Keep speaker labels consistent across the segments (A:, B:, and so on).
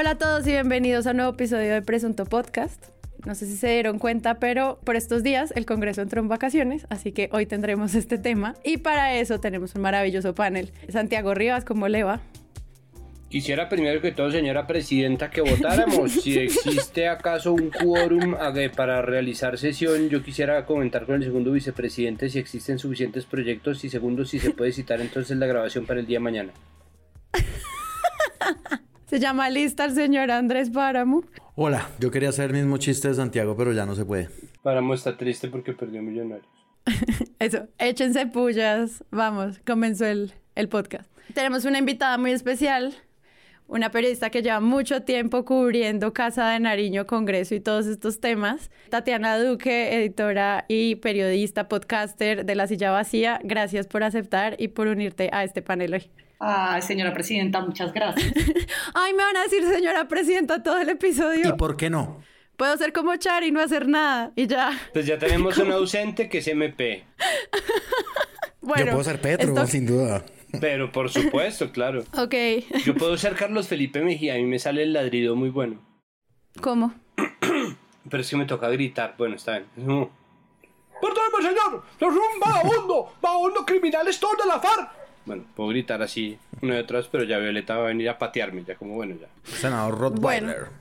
A: Hola a todos y bienvenidos a un nuevo episodio de Presunto Podcast. No sé si se dieron cuenta, pero por estos días el Congreso entró en vacaciones, así que hoy tendremos este tema. Y para eso tenemos un maravilloso panel. Santiago Rivas, ¿cómo le va?
B: Quisiera primero que todo, señora presidenta, que votáramos. si existe acaso un quórum para realizar sesión, yo quisiera comentar con el segundo vicepresidente si existen suficientes proyectos y segundo si se puede citar entonces la grabación para el día de mañana.
A: Se llama lista el señor Andrés Páramo.
C: Hola, yo quería hacer el mismo chiste de Santiago, pero ya no se puede.
B: Páramo está triste porque perdió millonarios.
A: Eso, échense pullas. Vamos, comenzó el, el podcast. Tenemos una invitada muy especial, una periodista que lleva mucho tiempo cubriendo Casa de Nariño, Congreso y todos estos temas. Tatiana Duque, editora y periodista, podcaster de La Silla Vacía, gracias por aceptar y por unirte a este panel hoy.
D: Ay, señora presidenta, muchas gracias.
A: Ay, me van a decir señora presidenta todo el episodio.
C: ¿Y por qué no?
A: Puedo ser como Char y no hacer nada y ya.
B: Pues ya tenemos un ausente que es MP.
C: bueno, Yo puedo ser Petro, sin duda.
B: Pero por supuesto, claro.
A: Ok.
B: Yo puedo ser Carlos Felipe Mejía, a mí me sale el ladrido muy bueno.
A: ¿Cómo?
B: Pero es que me toca gritar. Bueno, está bien. Perdóneme, señor. Es un vagabundo. Vagabundo criminal es todo de la FARC. Bueno, puedo gritar así una y otra vez, pero ya Violeta va a venir a patearme, ya como bueno, ya.
C: Senador Rottweiler.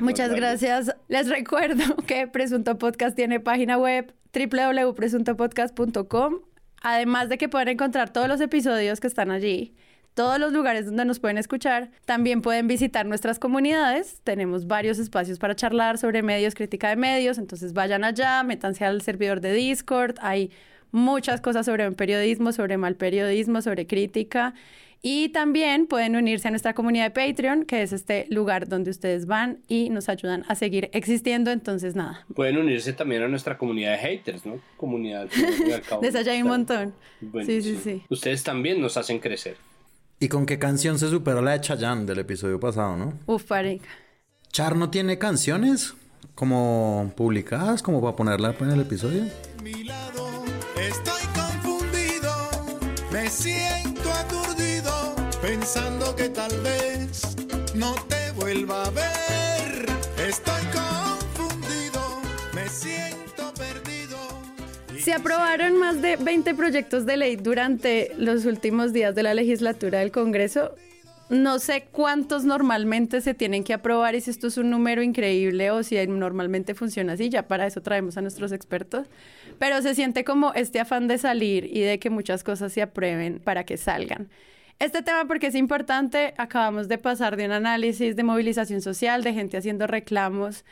A: Muchas gracias. Les recuerdo que Presunto Podcast tiene página web www.presuntopodcast.com. Además de que pueden encontrar todos los episodios que están allí, todos los lugares donde nos pueden escuchar. También pueden visitar nuestras comunidades. Tenemos varios espacios para charlar sobre medios, crítica de medios. Entonces vayan allá, métanse al servidor de Discord. Hay muchas cosas sobre periodismo, sobre mal periodismo, sobre crítica. Y también pueden unirse a nuestra comunidad de Patreon, que es este lugar donde ustedes van y nos ayudan a seguir existiendo. Entonces, nada.
B: Pueden unirse también a nuestra comunidad de haters, ¿no? Comunidad.
A: De esa ya hay un montón. sí, sí, sí.
B: Ustedes también nos hacen crecer.
C: ¿Y con qué canción se superó la de Chayanne del episodio pasado, no?
A: Uf, pareja.
C: ¿Char no tiene canciones como publicadas, como para ponerla en el episodio?
E: Estoy confundido, me siento aturdido, pensando que tal vez no te vuelva a ver. Estoy confundido, me siento perdido.
A: Se aprobaron más de 20 proyectos de ley durante los últimos días de la legislatura del Congreso no sé cuántos normalmente se tienen que aprobar y si esto es un número increíble o si normalmente funciona así, ya para eso traemos a nuestros expertos, pero se siente como este afán de salir y de que muchas cosas se aprueben para que salgan. Este tema porque es importante, acabamos de pasar de un análisis de movilización social, de gente haciendo reclamos,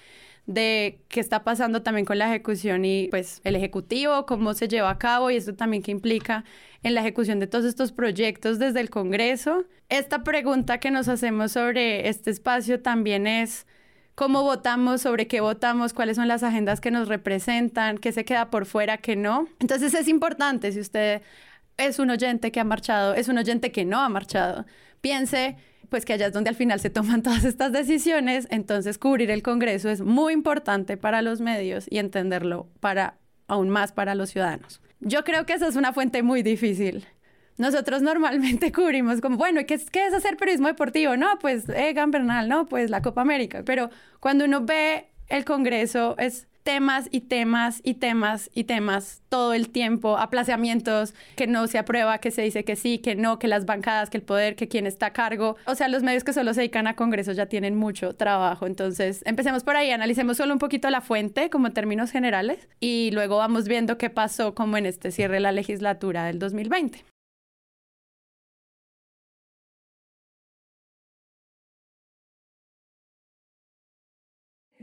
A: de qué está pasando también con la ejecución y pues el ejecutivo, cómo se lleva a cabo y esto también que implica en la ejecución de todos estos proyectos desde el Congreso. Esta pregunta que nos hacemos sobre este espacio también es cómo votamos, sobre qué votamos, cuáles son las agendas que nos representan, qué se queda por fuera, qué no. Entonces es importante, si usted es un oyente que ha marchado, es un oyente que no ha marchado, piense pues que allá es donde al final se toman todas estas decisiones, entonces cubrir el Congreso es muy importante para los medios y entenderlo para aún más para los ciudadanos. Yo creo que esa es una fuente muy difícil. Nosotros normalmente cubrimos como, bueno, ¿qué qué es hacer periodismo deportivo? No, pues Egan Bernal, no, pues la Copa América. Pero cuando uno ve el Congreso es temas y temas y temas y temas todo el tiempo, aplazamientos, que no se aprueba, que se dice que sí, que no, que las bancadas, que el poder, que quien está a cargo. O sea, los medios que solo se dedican a Congreso ya tienen mucho trabajo. Entonces, empecemos por ahí, analicemos solo un poquito la fuente como términos generales y luego vamos viendo qué pasó como en este cierre de la legislatura del 2020.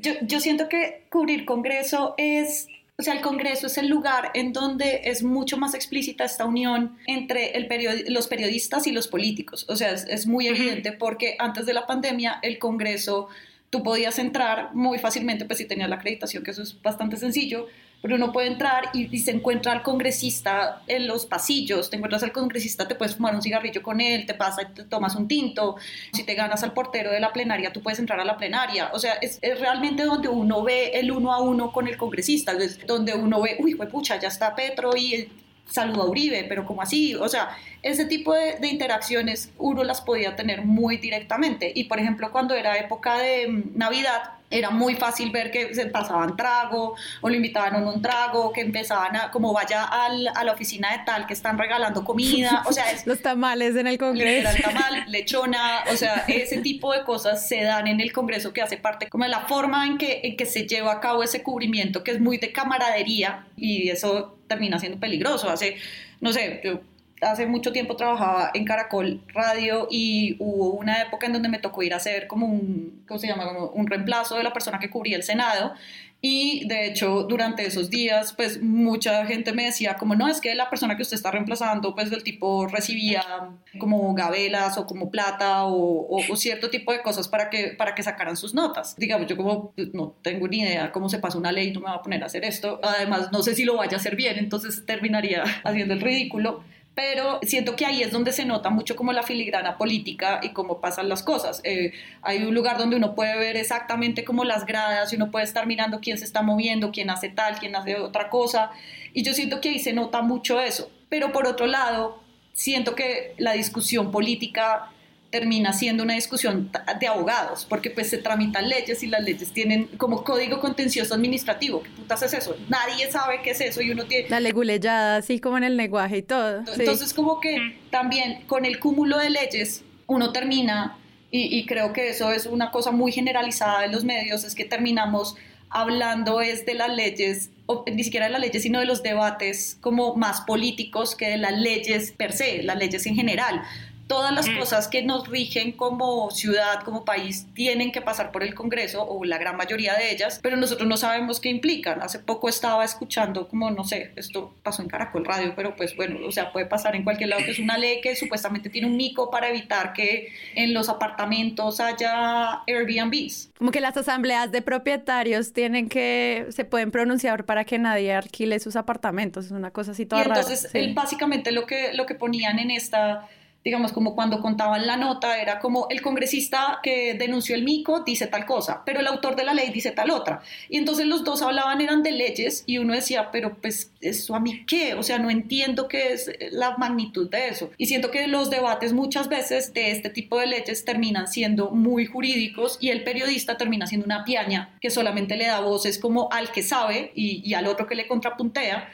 D: Yo, yo siento que cubrir Congreso es o sea, el Congreso es el lugar en donde es mucho más explícita esta unión entre el los periodistas y los políticos. O sea, es, es, muy evidente porque antes de la pandemia el Congreso, tú podías entrar muy fácilmente, pues si tenías la acreditación, que eso es bastante sencillo, pero uno puede entrar y, se encuentra al congresista en los pasillos, te encuentras al congresista, te puedes fumar un cigarrillo con él, te pasa y te tomas un tinto, si te ganas al portero de la plenaria, tú puedes entrar a la plenaria, o sea, es, realmente donde uno ve el uno a uno con el congresista, es donde uno ve, uy, pues pucha, ya está Petro y saludo a Uribe, pero como así, o sea, ese tipo de, de, interacciones uno las podía tener muy directamente. Y por ejemplo, cuando era época de mm, Navidad, era muy fácil ver que se pasaban trago o lo invitaban a un trago, que empezaban a, como vaya al, a la oficina de tal, que están regalando comida, o sea, es,
A: los tamales en el Congreso.
D: El tamal, lechona, o sea, ese tipo de cosas se dan en el Congreso que hace parte como de la forma en que, en que se lleva a cabo ese cubrimiento, que es muy de camaradería y eso termina siendo peligroso. Hace, no sé, yo hace mucho tiempo trabajaba en Caracol Radio y hubo una época en donde me tocó ir a hacer como un, ¿cómo se llama? Un reemplazo de la persona que cubría el Senado. Y de hecho, durante esos días, pues mucha gente me decía como, no, es que la persona que usted está reemplazando, pues del tipo recibía como gabelas o como plata o, o, cierto tipo de cosas para que, para que sacaran sus notas. Digamos, yo como pues, no tengo ni idea cómo se pasa una ley, no me va a poner a hacer esto. Además, no sé si lo vaya a hacer bien, entonces terminaría haciendo el ridículo pero siento que ahí es donde se nota mucho como la filigrana política y cómo pasan las cosas. Eh, hay un lugar donde uno puede ver exactamente como las gradas y uno puede estar mirando quién se está moviendo, quién hace tal, quién hace otra cosa, y yo siento que ahí se nota mucho eso. Pero por otro lado, siento que la discusión política termina siendo una discusión de abogados, porque pues se tramitan leyes y las leyes tienen como código contencioso administrativo. ¿Qué putas es eso? Nadie sabe qué es eso y uno tiene...
A: La leguleyada, así como en el lenguaje y todo.
D: Entonces como que también con el cúmulo de leyes uno termina, y, y creo que eso es una cosa muy generalizada en los medios, es que terminamos hablando es de las leyes, o ni siquiera de las leyes, sino de los debates como más políticos que de las leyes per se, las leyes en general todas las cosas que nos rigen como ciudad, como país, tienen que pasar por el Congreso, o la gran mayoría de ellas, pero nosotros no sabemos qué implican. Hace poco estaba escuchando como, no sé, esto pasó en Caracol Radio, pero pues bueno, o sea, puede pasar en cualquier lado, que es una ley que supuestamente tiene un mico para evitar que en los apartamentos haya Airbnbs.
A: Como que las asambleas de propietarios tienen que, se pueden pronunciar para que nadie alquile sus apartamentos, es una cosa así toda
D: y entonces, básicamente lo que, lo que ponían en esta digamos, como cuando contaban la nota, era como el congresista que denunció el mico dice tal cosa, pero el autor de la ley dice tal otra. Y entonces los dos hablaban, eran de leyes, y uno decía, pero pues, ¿eso a mí qué? O sea, no entiendo qué es la magnitud de eso. Y siento que los debates muchas veces de este tipo de leyes terminan siendo muy jurídicos y el periodista termina siendo una piaña que solamente le da voces como al que sabe y, y al otro que le contrapuntea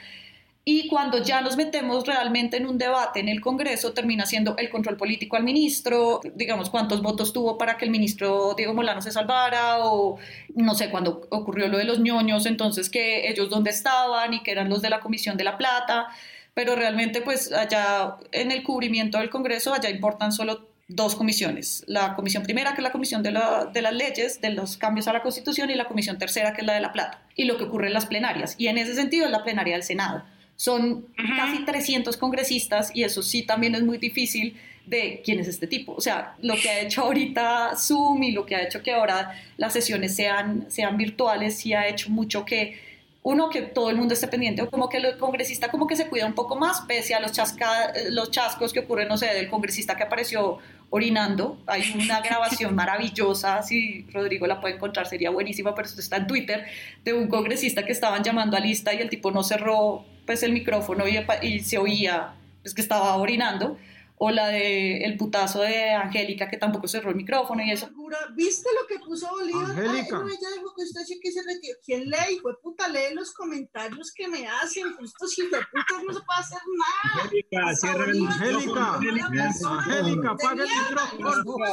D: y cuando ya nos metemos realmente en un debate en el Congreso, termina siendo el control político al ministro, digamos, cuántos votos tuvo para que el ministro Diego Molano se salvara, o no sé, cuando ocurrió lo de los ñoños, entonces que ellos dónde estaban y que eran los de la Comisión de la Plata, pero realmente pues allá en el cubrimiento del Congreso, allá importan solo dos comisiones, la comisión primera que es la comisión de, de, las leyes, de los cambios a la constitución y la comisión tercera que es la de la plata y lo que ocurre en las plenarias y en ese sentido es la plenaria del Senado. Son casi 300 congresistas y eso sí también es muy difícil de quién es este tipo. O sea, lo que ha hecho ahorita Zoom y lo que ha hecho que ahora las sesiones sean, sean virtuales sí ha hecho mucho que uno, que todo el mundo esté pendiente, o como que el congresista como que se cuida un poco más, pese a los, chasca, los chascos que ocurren, no sé, del congresista que apareció orinando. Hay una grabación maravillosa, si Rodrigo la puede encontrar sería buenísima, pero esto está en Twitter, de un congresista que estaban llamando a lista y el tipo no cerró pues el micrófono y, y se oía pues, que estaba orinando o la de el putazo de Angélica que tampoco cerró el micrófono y eso.
F: ¿Viste lo que puso Bolívar? Angélica. Ay, no, ella dijo que usted sí que se retiró. ¿Quién lee? Fue puta, lee los comentarios que me hacen. Estos hijos de puta no se puede hacer nada. Angélica, cierra el
G: Angélica. Angélica, apaga el micrófono.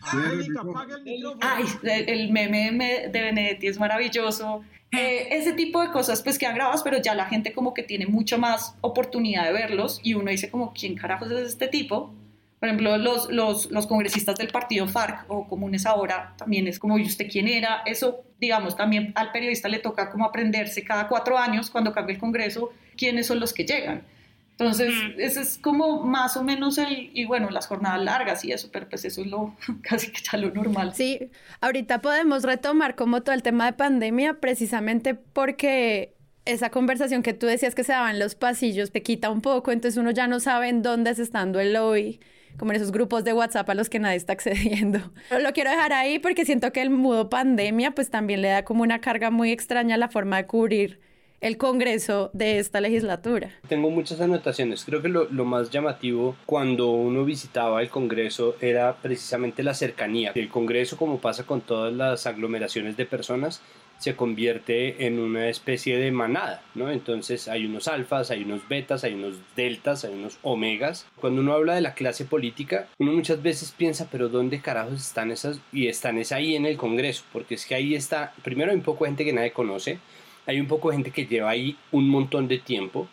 D: Angélica, apaga el micrófono. Ay, el meme de Benedetti es maravilloso eh, ese tipo de cosas pues quedan grabadas, pero ya la gente como que tiene mucho más oportunidad de verlos y uno dice como, ¿quién carajos es este tipo? Por ejemplo, los, los, los congresistas del partido FARC o comunes ahora también es como, ¿y usted quién era? Eso, digamos, también al periodista le toca como aprenderse cada cuatro años cuando cambia el Congreso quiénes son los que llegan. Entonces, ese es como más o menos el, y bueno, las jornadas largas y eso, pero pues eso es lo casi que ya lo normal.
A: Sí, ahorita podemos retomar como todo el tema de pandemia, precisamente porque esa conversación que tú decías que se daba en los pasillos te quita un poco, entonces uno ya no sabe en dónde es estando el hoy, como en esos grupos de WhatsApp a los que nadie está accediendo. Pero lo quiero dejar ahí porque siento que el mudo pandemia pues también le da como una carga muy extraña a la forma de cubrir el Congreso de esta legislatura.
B: Tengo muchas anotaciones. Creo que lo, más llamativo cuando uno visitaba el Congreso era precisamente la cercanía. El Congreso, como pasa con todas las aglomeraciones de personas, se convierte en una especie de manada, ¿no? Entonces hay unos alfas, hay unos betas, hay unos deltas, hay unos omegas. Cuando uno habla de la clase política, uno muchas veces piensa, pero ¿dónde carajos están esas? Y están es ahí en el Congreso, porque es que ahí está, primero hay un poco de gente que nadie conoce, hay un poco de gente que lleva ahí un montón de tiempo,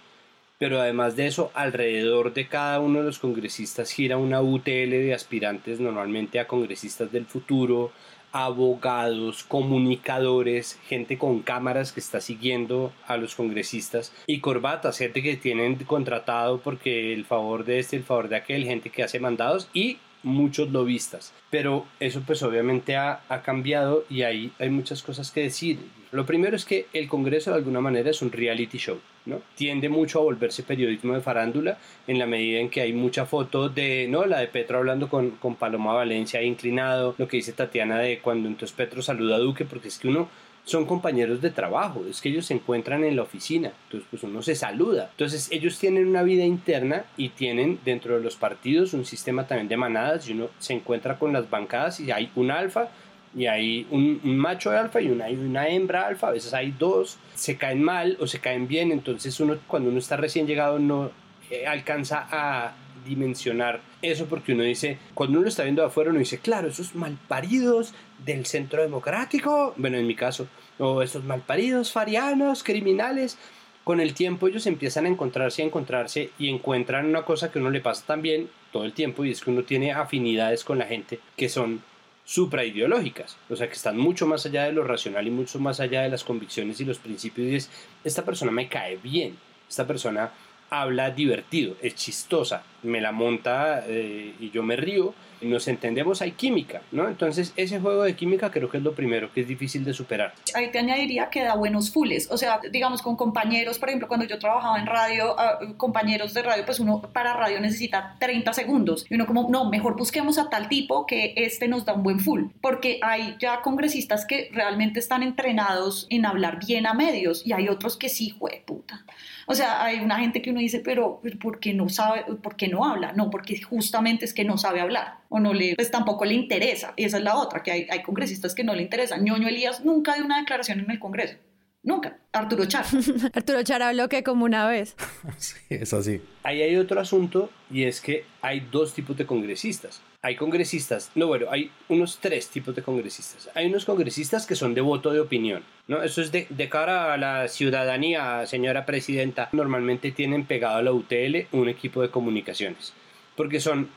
B: pero además de eso, alrededor de cada uno de los congresistas gira una UTL de aspirantes normalmente a congresistas del futuro, abogados, comunicadores, gente con cámaras que está siguiendo a los congresistas y corbatas, gente que tienen contratado porque el favor de este, el favor de aquel, gente que hace mandados y muchos lobistas. Pero eso pues obviamente ha, cambiado y ahí hay muchas cosas que decir. Lo primero es que el Congreso de alguna manera es un reality show, ¿no? Tiende mucho a volverse periodismo de farándula en la medida en que hay mucha foto de, ¿no? La de Petro hablando con, con Paloma Valencia inclinado, lo que dice Tatiana de cuando entonces Petro saluda a Duque, porque es que uno son compañeros de trabajo, es que ellos se encuentran en la oficina, entonces pues uno se saluda. Entonces ellos tienen una vida interna y tienen dentro de los partidos un sistema también de manadas y uno se encuentra con las bancadas y hay un alfa y hay un, macho alfa y una, una hembra alfa, a veces hay dos, se caen mal o se caen bien, entonces uno cuando uno está recién llegado no eh, alcanza a dimensionar eso porque uno dice, cuando uno lo está viendo afuera, uno dice, claro, esos malparidos del centro democrático, bueno, en mi caso, o esos malparidos farianos, criminales, con el tiempo ellos empiezan a encontrarse, a encontrarse y encuentran una cosa que uno le pasa también todo el tiempo y es que uno tiene afinidades con la gente que son supraideológicas, o sea, que están mucho más allá de lo racional y mucho más allá de las convicciones y los principios y es, esta persona me cae bien, esta persona habla divertido, es chistosa, me la monta eh, y yo me río, nos entendemos, hay química, ¿no? Entonces ese juego de química creo que es lo primero que es difícil de superar.
D: Ahí te añadiría que da buenos fules, o sea, digamos con compañeros, por ejemplo, cuando yo trabajaba en radio, ah, compañeros de radio, pues uno para radio necesita 30 segundos y uno como, no, mejor busquemos a tal tipo que este nos da un buen full, porque hay ya congresistas que realmente están entrenados en hablar bien a medios y hay otros que sí, jue puta. O sea, hay una gente que uno dice, pero ¿por qué no sabe, por qué no habla? No, porque justamente es que no sabe hablar o no le, pues tampoco le interesa. Y esa es la otra, que hay, hay congresistas que no le interesan. ñoño Elías nunca dio una declaración en el Congreso. Nunca. Arturo Char.
A: Arturo Char habló que como una vez.
C: sí, es así.
B: Ahí hay otro asunto y es que hay dos tipos de congresistas. Hay congresistas, no bueno, hay unos tres tipos de congresistas. Hay unos congresistas que son de voto de opinión, ¿no? Eso es de, de cara a la ciudadanía, señora presidenta. Normalmente tienen pegado a la UTL un equipo de comunicaciones, porque son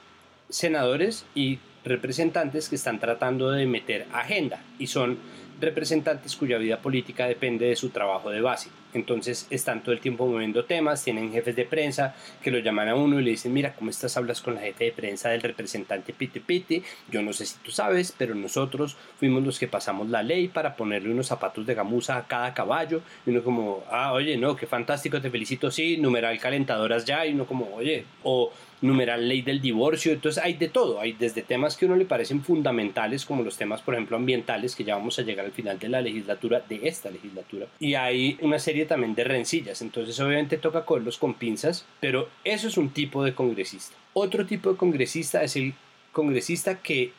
B: senadores y representantes que están tratando de meter agenda y son representantes cuya vida política depende de su trabajo de base. Entonces están todo el tiempo moviendo temas, tienen jefes de prensa que lo llaman a uno y le dicen, mira, ¿cómo estás? Hablas con la jefe de prensa del representante Pite Pite. Yo no sé si tú sabes, pero nosotros fuimos los que pasamos la ley para ponerle unos zapatos de gamuza a cada caballo. Y uno como, ah, oye, no, qué fantástico, te felicito, sí, numeral calentadoras ya. Y uno como, oye, o numeral ley del divorcio, entonces hay de todo, hay desde temas que a uno le parecen fundamentales como los temas por ejemplo ambientales que ya vamos a llegar al final de la legislatura, de esta legislatura, y hay una serie también de rencillas, entonces obviamente toca cogerlos con pinzas, pero eso es un tipo de congresista. Otro tipo de congresista es el congresista que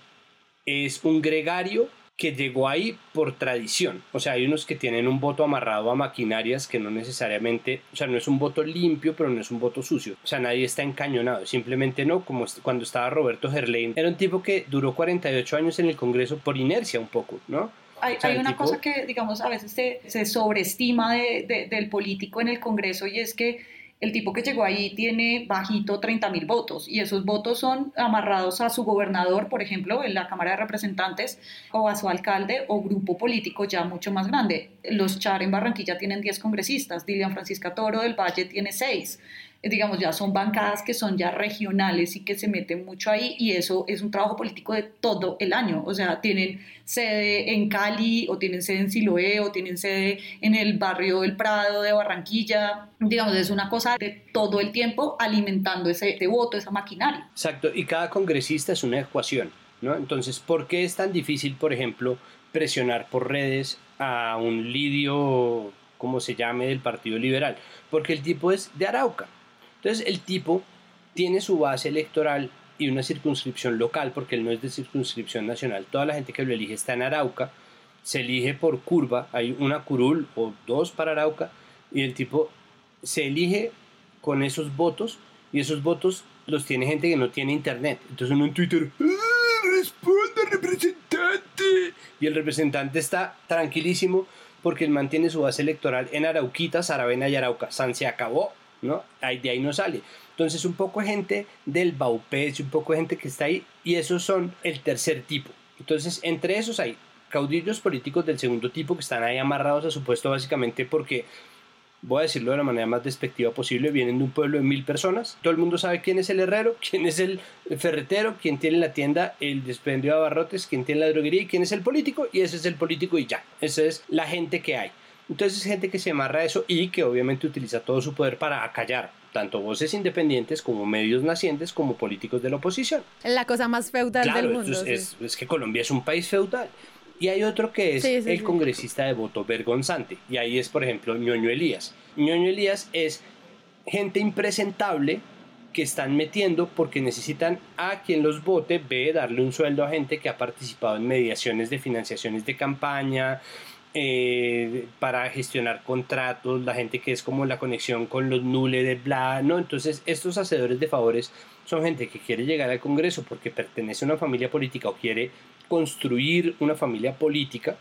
B: es un gregario que llegó ahí por tradición. O sea, hay unos que tienen un voto amarrado a maquinarias que no necesariamente, o sea, no es un voto limpio, pero no es un voto sucio. O sea, nadie está encañonado, simplemente no, como cuando estaba Roberto Gerlain. Era un tipo que duró 48 años en el Congreso por inercia un poco, ¿no?
D: Hay, hay una cosa que, digamos, a veces se, se sobreestima de, del político en el Congreso y es que el tipo que llegó ahí tiene bajito 30 mil votos y esos votos son amarrados a su gobernador, por ejemplo, en la Cámara de Representantes o a su alcalde o grupo político ya mucho más grande. Los Char en Barranquilla tienen 10 congresistas, Dilian Francisca Toro del Valle tiene 6 digamos, ya son bancadas que son ya regionales y que se meten mucho ahí y eso es un trabajo político de todo el año. O sea, tienen sede en Cali o tienen sede en Siloé o tienen sede en el barrio del Prado de Barranquilla. Digamos, es una cosa de todo el tiempo alimentando ese, voto, esa maquinaria.
B: Exacto, y cada congresista es una ecuación, ¿no? Entonces, ¿por qué es tan difícil, por ejemplo, presionar por redes a un lidio como se llame, del Partido Liberal, porque el tipo es de Arauca. Entonces el tipo tiene su base electoral y una circunscripción local, porque él no es de circunscripción nacional. Toda la gente que lo elige está en Arauca, se elige por curva, hay una curul o dos para Arauca, y el tipo se elige con esos votos, y esos votos los tiene gente que no tiene internet. Entonces uno en Twitter, ¡Ah, responde representante. Y el representante está tranquilísimo porque él mantiene su base electoral en Arauquita, Saravena y Arauca. San se acabó, ¿no? De ahí no sale. Entonces un poco de gente del Baupés, un poco de gente que está ahí, y esos son el tercer tipo. Entonces entre esos hay caudillos políticos del segundo tipo que están ahí amarrados a su puesto básicamente porque voy a decirlo de la manera más despectiva posible, vienen de un pueblo de mil personas. Todo el mundo sabe quién es el herrero, quién es el ferretero, quién tiene la tienda, el despendio de abarrotes, quién tiene la droguería y quién es el político. Y ese es el político y ya. Esa es la gente que hay. Entonces es gente que se amarra a eso y que obviamente utiliza todo su poder para acallar tanto voces independientes como medios nacientes como políticos de la oposición.
A: La cosa más feudal del mundo.
B: Es, es que Colombia es un país feudal. Y hay otro que es el congresista de voto vergonzante. Y ahí es, por ejemplo, ñoño Elías. ñoño Elías es gente impresentable que están metiendo porque necesitan a quien los vote, ve darle un sueldo a gente que ha participado en mediaciones de financiaciones de campaña, eh, para gestionar contratos, la gente que es como la conexión con los nules de bla, ¿no? Entonces, estos hacedores de favores son gente que quiere llegar al Congreso porque pertenece a una familia política o quiere construir una familia política,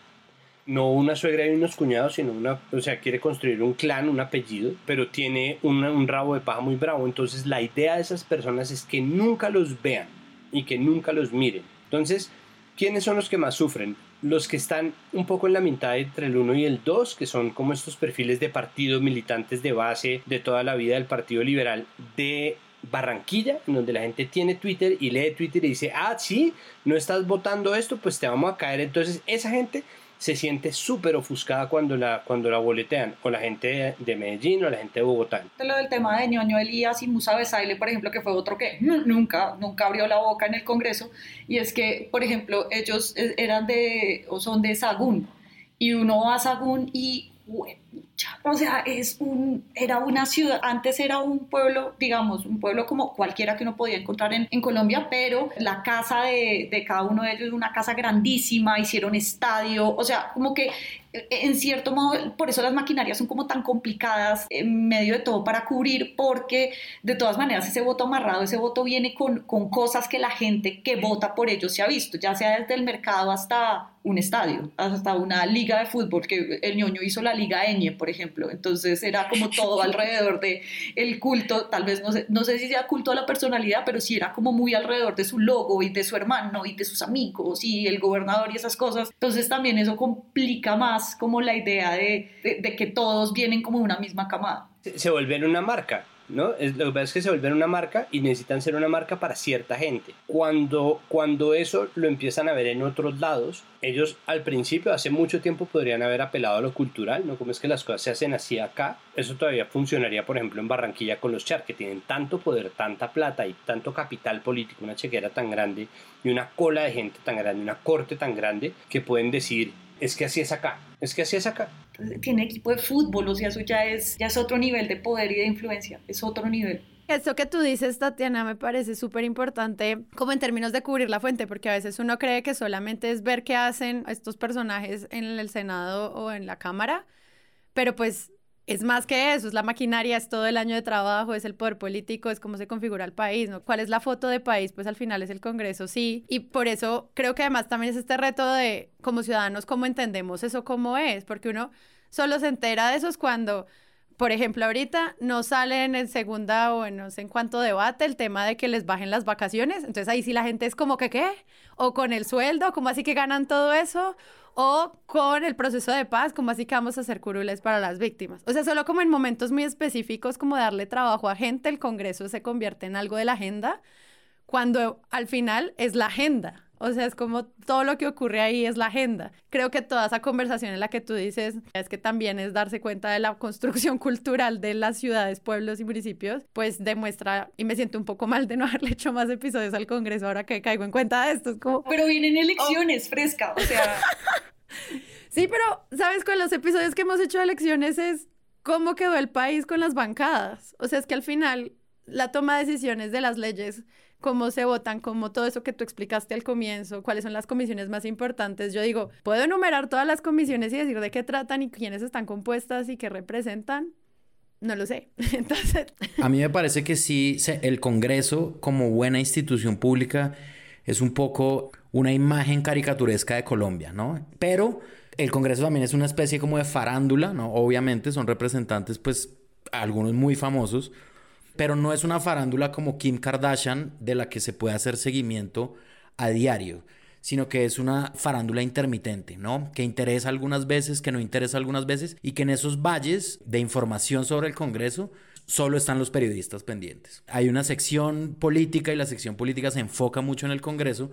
B: no una suegra y unos cuñados, sino una, o sea, quiere construir un clan, un apellido, pero tiene un rabo de paja muy bravo. Entonces la idea de esas personas es que nunca los vean y que nunca los miren. Entonces, ¿quiénes son los que más sufren? Los que están un poco en la mitad entre el 1 y el 2, que son como estos perfiles de partidos militantes de base de toda la vida del Partido Liberal, de Barranquilla, en donde la gente tiene Twitter y lee Twitter y dice, ah, sí, no estás votando esto, pues te vamos a caer. Entonces esa gente se siente súper ofuscada cuando la, cuando la boletean, o la gente de Medellín o la gente de Bogotá.
D: Lo del tema de ñoño Elías y Musa Besaile, por ejemplo, que fue otro que nunca, nunca abrió la boca en el Congreso, y es que, por ejemplo, ellos eh, eran de, o son de Sagún, y uno va a Sagún y o sea, es un, era una ciudad, antes era un pueblo, digamos, un pueblo como cualquiera que uno podía encontrar en, en Colombia, pero la casa de, de, cada uno de ellos es una casa grandísima, hicieron estadio, o sea, como que en cierto modo, por eso las maquinarias son como tan complicadas en medio de todo para cubrir, porque de todas maneras ese voto amarrado, ese voto viene con, con cosas que la gente que vota por ellos se ha visto, ya sea desde el mercado hasta un estadio, hasta una liga de fútbol, que el ñoño hizo la liga Eñe, por ejemplo, entonces era como todo alrededor de el culto, tal vez no sé, no sé si sea culto a la personalidad, pero sí era como muy alrededor de su logo y de su hermano y de sus amigos y el gobernador y esas cosas, entonces también eso complica más como la idea de, que todos vienen como una misma camada.
B: Se vuelven una marca. ¿no? Es, lo que pasa es que se vuelven una marca y necesitan ser una marca para cierta gente. Cuando, cuando eso lo empiezan a ver en otros lados, ellos al principio, hace mucho tiempo, podrían haber apelado a lo cultural, ¿no? Como es que las cosas se hacen así acá. Eso todavía funcionaría, por ejemplo, en Barranquilla con los Char, que tienen tanto poder, tanta plata y tanto capital político, una chequera tan grande y una cola de gente tan grande, una corte tan grande, que pueden decir, es que así es acá, es que así es acá.
D: Tiene equipo de fútbol, o sea, eso ya es, ya es otro nivel de poder y de influencia, es otro nivel.
A: Eso que tú dices, Tatiana, me parece súper importante, como en términos de cubrir la fuente, porque a veces uno cree que solamente es ver qué hacen estos personajes en el Senado o en la Cámara, pero pues es más que eso, es la maquinaria, es todo el año de trabajo, es el poder político, es cómo se configura el país, ¿no? ¿Cuál es la foto de país? Pues al final es el Congreso, sí. Y por eso creo que además también es este reto de, como ciudadanos, cómo entendemos eso cómo es, porque uno solo se entera de eso cuando por ejemplo, ahorita no sale en segunda o en no sé en cuánto debate el tema de que les bajen las vacaciones. Entonces ahí sí la gente es como que, ¿qué? O con el sueldo, como así que ganan todo eso? O con el proceso de paz, como así que vamos a hacer curules para las víctimas. O sea, solo como en momentos muy específicos, como darle trabajo a gente, el Congreso se convierte en algo de la agenda, cuando al final es la agenda. O sea, es como todo lo que ocurre ahí es la agenda. Creo que toda esa conversación en la que tú dices es que también es darse cuenta de la construcción cultural de las ciudades, pueblos y municipios, pues demuestra, y me siento un poco mal de no haberle hecho más episodios al Congreso ahora que caigo en cuenta de esto. Es como...
D: Pero vienen elecciones, fresca, o sea...
A: Sí, pero ¿sabes con los episodios que hemos hecho de elecciones es cómo quedó el país con las bancadas? O sea, es que al final la toma de decisiones de las leyes, cómo se votan, como todo eso que tú explicaste al comienzo, cuáles son las comisiones más importantes. Yo digo, ¿puedo enumerar todas las comisiones y decir de qué tratan y quiénes están compuestas y qué representan? No lo sé. Entonces...
C: A mí me parece que sí, el Congreso como buena institución pública es un poco una imagen caricaturesca de Colombia, ¿no? Pero el Congreso también es una especie como de farándula, ¿no? Obviamente son representantes, pues, algunos muy famosos, pero no es una farándula como Kim Kardashian de la que se puede hacer seguimiento a diario sino que es una farándula intermitente, ¿no? Que interesa algunas veces, que no interesa algunas veces, y que en esos valles de información sobre el Congreso solo están los periodistas pendientes. Hay una sección política y la sección política se enfoca mucho en el Congreso,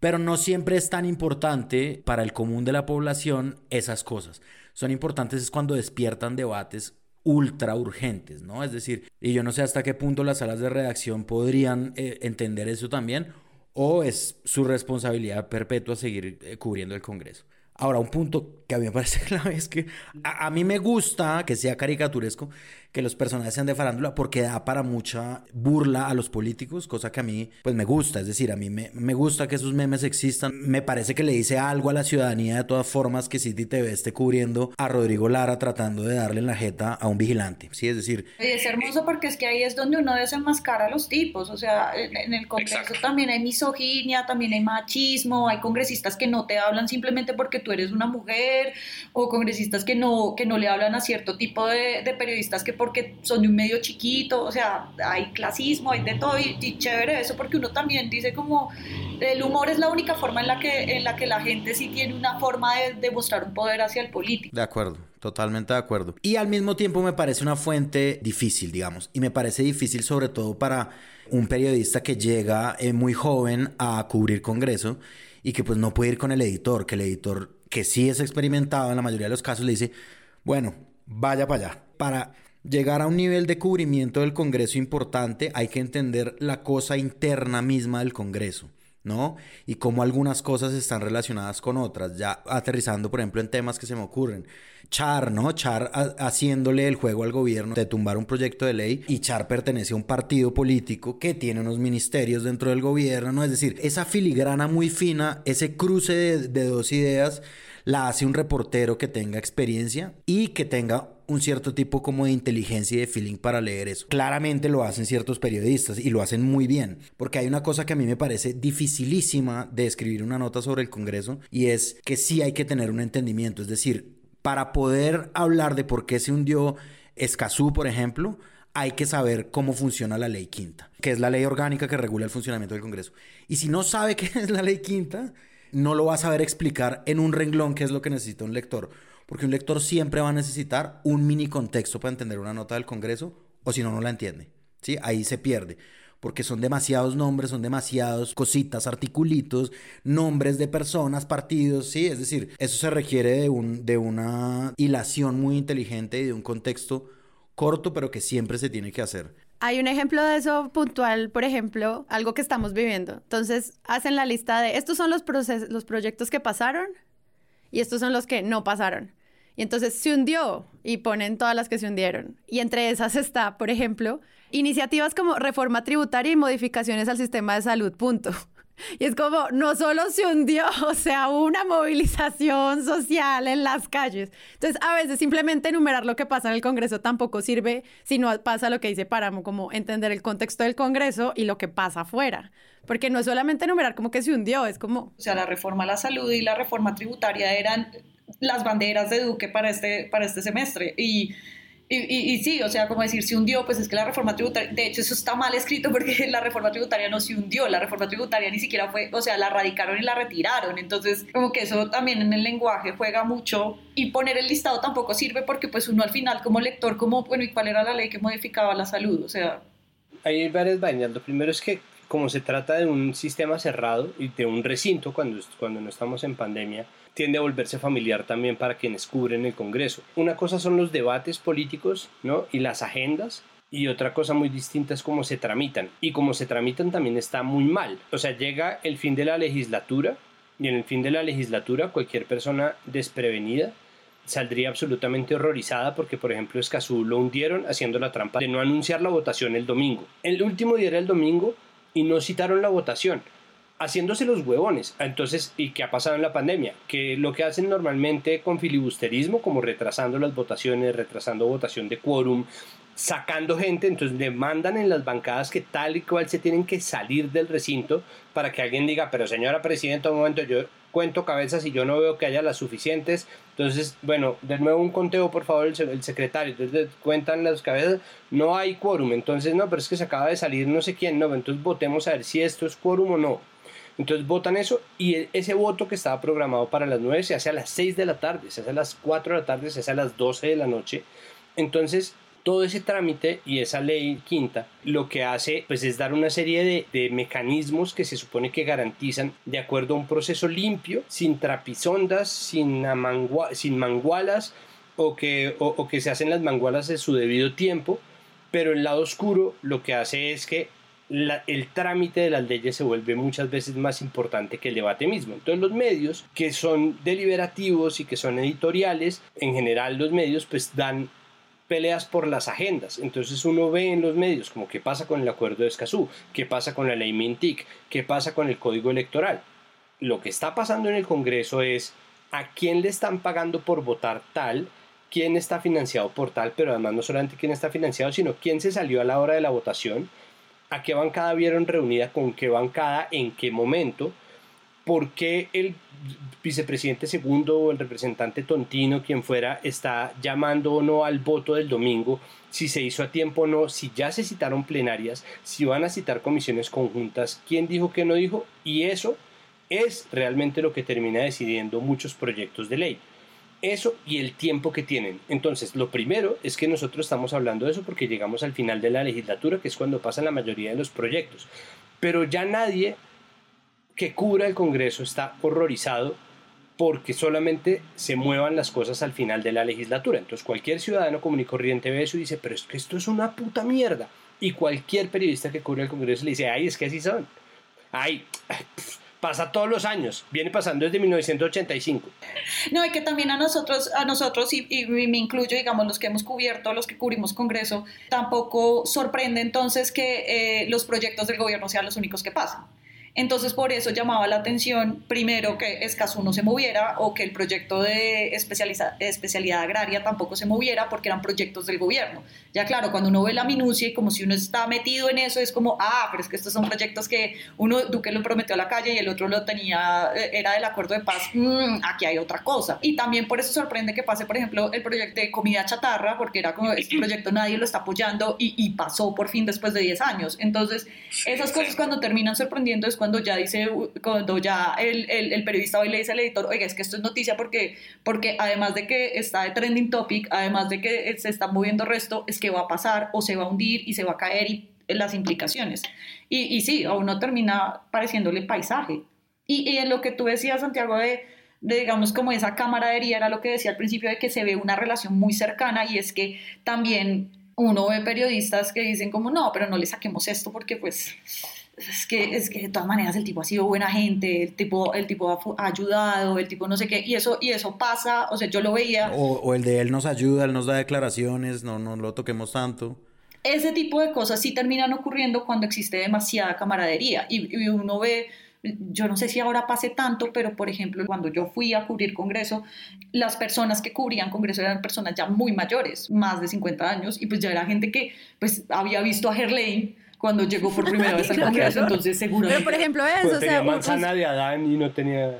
C: pero no siempre es tan importante para el común de la población esas cosas. Son importantes es cuando despiertan debates ultra urgentes, ¿no? Es decir, y yo no sé hasta qué punto las salas de redacción podrían eh, entender eso también, o es su responsabilidad perpetua seguir eh, cubriendo el Congreso. Ahora, un punto que a mí me parece clave es que a, mí me gusta que sea caricaturesco, que los personajes sean de farándula, porque da para mucha burla a los políticos, cosa que a mí pues me gusta. Es decir, a mí me, me gusta que esos memes existan. Me parece que le dice algo a la ciudadanía de todas formas que City TV esté cubriendo a Rodrigo Lara tratando de darle en la jeta a un vigilante. Sí, es decir...
D: Y es hermoso porque es que ahí es donde uno desenmascara a los tipos. O sea, en, el Congreso también hay misoginia, también hay machismo, hay congresistas que no te hablan simplemente porque tú eres una mujer o congresistas que no, que no le hablan a cierto tipo de, de periodistas que porque son de un medio chiquito, o sea, hay clasismo, hay de todo y, chévere eso porque uno también dice como el humor es la única forma en la que, en la, que la gente sí tiene una forma de demostrar un poder hacia el político.
C: De acuerdo. Totalmente de acuerdo. Y al mismo tiempo me parece una fuente difícil, digamos. Y me parece difícil sobre todo para un periodista que llega eh, muy joven a cubrir Congreso y que pues no puede ir con el editor, que el editor que sí es experimentado en la mayoría de los casos, le dice, bueno, vaya para allá. Para llegar a un nivel de cubrimiento del Congreso importante, hay que entender la cosa interna misma del Congreso. ¿no? Y cómo algunas cosas están relacionadas con otras, ya aterrizando, por ejemplo, en temas que se me ocurren. Char, ¿no? Char haciéndole el juego al gobierno de tumbar un proyecto de ley y Char pertenece a un partido político que tiene unos ministerios dentro del gobierno, ¿no? Es decir, esa filigrana muy fina, ese cruce de dos ideas la hace un reportero que tenga experiencia y que tenga un cierto tipo como de inteligencia y de feeling para leer eso. Claramente lo hacen ciertos periodistas y lo hacen muy bien, porque hay una cosa que a mí me parece dificilísima de escribir una nota sobre el Congreso y es que sí hay que tener un entendimiento, es decir, para poder hablar de por qué se hundió Escazú, por ejemplo, hay que saber cómo funciona la ley quinta, que es la ley orgánica que regula el funcionamiento del Congreso. Y si no sabe qué es la ley quinta, no lo va a saber explicar en un renglón qué es lo que necesita un lector. Porque un lector siempre va a necesitar un mini contexto para entender una nota del Congreso, o si no, no la entiende. ¿sí? Ahí se pierde. Porque son demasiados nombres, son demasiados cositas, articulitos, nombres de personas, partidos, ¿sí? Es decir, eso se requiere de, un, de una hilación muy inteligente y de un contexto corto, pero que siempre se tiene que hacer.
A: Hay un ejemplo de eso puntual, por ejemplo, algo que estamos viviendo. Entonces, hacen la lista de estos son los, los proyectos que pasaron y estos son los que no pasaron. Y entonces se hundió y ponen todas las que se hundieron. Y entre esas está, por ejemplo, iniciativas como reforma tributaria y modificaciones al sistema de salud, punto. Y es como, no solo se hundió, o sea, una movilización social en las calles. Entonces, a veces simplemente enumerar lo que pasa en el Congreso tampoco sirve si no pasa lo que dice Páramo, como entender el contexto del Congreso y lo que pasa afuera. Porque no es solamente enumerar como que se hundió, es como...
D: O sea, la reforma a la salud y la reforma tributaria eran las banderas de Duque para este, para este semestre. Y y, sí, o sea, como decir, se hundió, pues es que la reforma tributaria, de hecho eso está mal escrito porque la reforma tributaria no se hundió, la reforma tributaria ni siquiera fue, o sea, la radicaron y la retiraron, entonces como que eso también en el lenguaje juega mucho y poner el listado tampoco sirve porque pues uno al final como lector, como, bueno, ¿y cuál era la ley que modificaba la salud? O sea...
B: Hay varias vainas, lo primero es que como se trata de un sistema cerrado y de un recinto cuando, cuando no estamos en pandemia, tiende a volverse familiar también para quienes cubren el Congreso. Una cosa son los debates políticos ¿no? y las agendas, y otra cosa muy distinta es cómo se tramitan. Y cómo se tramitan también está muy mal. O sea, llega el fin de la legislatura y en el fin de la legislatura cualquier persona desprevenida saldría absolutamente horrorizada porque, por ejemplo, Escazú lo hundieron haciendo la trampa de no anunciar la votación el domingo. El último día era el domingo y no citaron la votación, haciéndose los huevones. Entonces, ¿y qué ha pasado en la pandemia? Que lo que hacen normalmente con filibusterismo, como retrasando las votaciones, retrasando votación de quórum, sacando gente, entonces le mandan en las bancadas que tal y cual se tienen que salir del recinto para que alguien diga, pero señora presidenta, un momento, yo cuento cabezas y yo no veo que haya las suficientes. Entonces, bueno, de nuevo un conteo, por favor, el, secretario. Entonces cuentan las cabezas, no hay quórum. Entonces, no, pero es que se acaba de salir no sé quién, no. Entonces votemos a ver si esto es quórum o no. Entonces votan eso y e, ese voto que estaba programado para las 9 se hace a las 6 de la tarde, se hace a las 4 de la tarde, se hace a las 12 de la noche. Entonces, todo ese trámite y esa ley quinta lo que hace pues es dar una serie de, mecanismos que se supone que garantizan de acuerdo a un proceso limpio, sin trapisondas, sin, sin mangualas o que, o, que se hacen las mangualas en su debido tiempo, pero el lado oscuro lo que hace es que el trámite de las leyes se vuelve muchas veces más importante que el debate mismo. Entonces los medios que son deliberativos y que son editoriales, en general los medios pues dan peleas por las agendas. Entonces uno ve en los medios como qué pasa con el acuerdo de Escazú, qué pasa con la ley Mintic, qué pasa con el código electoral. Lo que está pasando en el Congreso es a quién le están pagando por votar tal, quién está financiado por tal, pero además no solamente quién está financiado, sino quién se salió a la hora de la votación, a qué bancada vieron reunida, con qué bancada, en qué momento, por qué el vicepresidente segundo o el representante tontino, quien fuera, está llamando o no al voto del domingo, si se hizo a tiempo o no, si ya se citaron plenarias, si van a citar comisiones conjuntas, quién dijo que no dijo, y eso es realmente lo que termina decidiendo muchos proyectos de ley. Eso y el tiempo que tienen. Entonces, lo primero es que nosotros estamos hablando de eso porque llegamos al final de la legislatura, que es cuando pasan la mayoría de los proyectos. Pero ya nadie que cubra el Congreso está horrorizado porque solamente se muevan las cosas al final de la legislatura. Entonces cualquier ciudadano común y corriente ve eso y dice, pero es que esto es una puta mierda. Y cualquier periodista que cubre el Congreso le dice, ay, es que así son. Ay, pasa todos los años, viene pasando desde 1985.
D: No, y que también a nosotros, a nosotros y, me incluyo, digamos, los que hemos cubierto, los que cubrimos Congreso, tampoco sorprende entonces que eh, los proyectos del gobierno sean los únicos que pasan. Entonces, por eso llamaba la atención, primero, que Escazú no se moviera o que el proyecto de especialidad agraria tampoco se moviera porque eran proyectos del gobierno. Ya claro, cuando uno ve la minucia y como si uno está metido en eso, es como, ah, pero es que estos son proyectos que uno, Duque lo prometió a la calle y el otro lo tenía, eh, era del acuerdo de paz, mm, aquí hay otra cosa. Y también por eso sorprende que pase, por ejemplo, el proyecto de comida chatarra, porque era como, este proyecto nadie lo está apoyando y, y pasó por fin después de 10 años. Entonces, esas cosas cuando terminan sorprendiendo es cuando ya dice, cuando ya el, el, periodista hoy le dice al editor, oiga, es que esto es noticia porque, porque además de que está de trending topic, además de que se está moviendo resto, es que va a pasar o se va a hundir y se va a caer y las implicaciones. Y, y sí, a uno termina pareciéndole paisaje. Y, y en lo que tú decías, Santiago, de, de, digamos, como esa camaradería, era lo que decía al principio, de que se ve una relación muy cercana y es que también uno ve periodistas que dicen como, no, pero no le saquemos esto porque pues es que, es que de todas maneras el tipo ha sido buena gente, el tipo, el tipo ha, ayudado, el tipo no sé qué, y eso, y eso pasa, o sea, yo lo veía.
C: O, el de él nos ayuda, él nos da declaraciones, no, no lo toquemos tanto.
D: Ese tipo de cosas sí terminan ocurriendo cuando existe demasiada camaradería y, y uno ve, yo no sé si ahora pase tanto, pero por ejemplo, cuando yo fui a cubrir Congreso, las personas que cubrían Congreso eran personas ya muy mayores, más de 50 años, y pues ya era gente que pues había visto a Gerlain cuando llegó por primera vez al Congreso, entonces seguro.
A: Pero por ejemplo eso,
B: pues
A: o
B: tenía manzana de Adán y no tenía,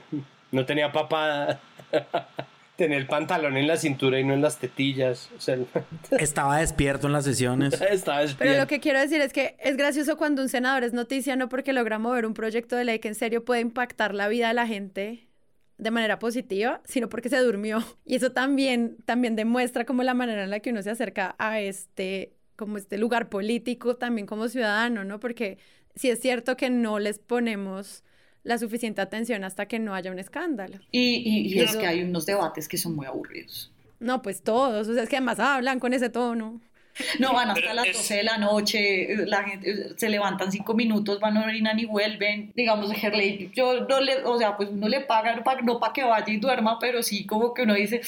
B: no tenía papada. tenía el pantalón en la cintura y no en las tetillas.
C: Estaba despierto en las sesiones.
B: Estaba despierto.
A: Pero lo que quiero decir es que es gracioso cuando un senador es noticia no porque logra mover un proyecto de ley que en serio puede impactar la vida de la gente de manera positiva, sino porque se durmió. Y eso también, también demuestra como la manera en la que uno se acerca a este como este lugar político también como ciudadano, ¿no? Porque si es cierto que no les ponemos la suficiente atención hasta que no haya un escándalo.
D: Y, y, es que hay unos debates que son muy aburridos.
A: No, pues todos, o sea, es que además hablan con ese tono.
D: No, van hasta las 12 de la noche, la gente se levantan cinco minutos, van a orinar y vuelven. Digamos, Herley, yo no le, o sea, pues uno le paga, no para no pa que vaya y duerma, pero sí como que uno dice,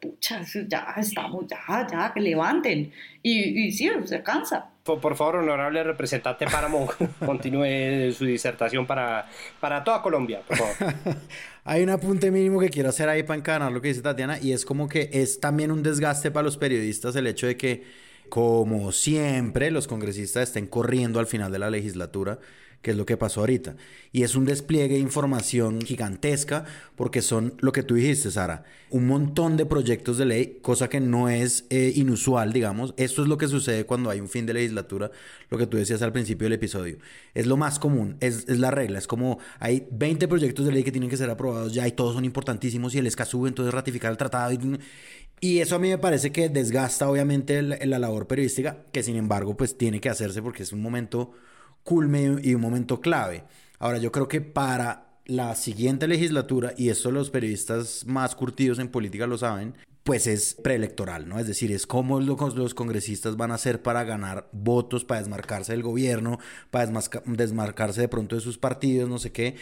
D: pucha, ya estamos, ya, ya, que levanten. Y, y sí, se cansa.
B: Por, favor, honorable representante Páramo, continúe su disertación para, para toda Colombia, por favor.
C: Hay un apunte mínimo que quiero hacer ahí para encadenar lo que dice Tatiana, y es como que es también un desgaste para los periodistas el hecho de que, como siempre, los congresistas estén corriendo al final de la legislatura que es lo que pasó ahorita. Y es un despliegue de información gigantesca porque son lo que tú dijiste, Sara, un montón de proyectos de ley, cosa que no es eh, inusual, digamos. Esto es lo que sucede cuando hay un fin de legislatura, lo que tú decías al principio del episodio. Es lo más común, es, es la regla. Es como hay 20 proyectos de ley que tienen que ser aprobados ya y todos son importantísimos y el sube entonces ratificar el tratado. Y, y eso a mí me parece que desgasta obviamente la labor periodística, que sin embargo pues tiene que hacerse porque es un momento culme y un momento clave. Ahora, yo creo que para la siguiente legislatura, y esto los periodistas más curtidos en política lo saben, pues es preelectoral, ¿no? Es decir, es cómo los congresistas van a hacer para ganar votos, para desmarcarse del gobierno, para desmarcarse de pronto de sus partidos, no sé qué.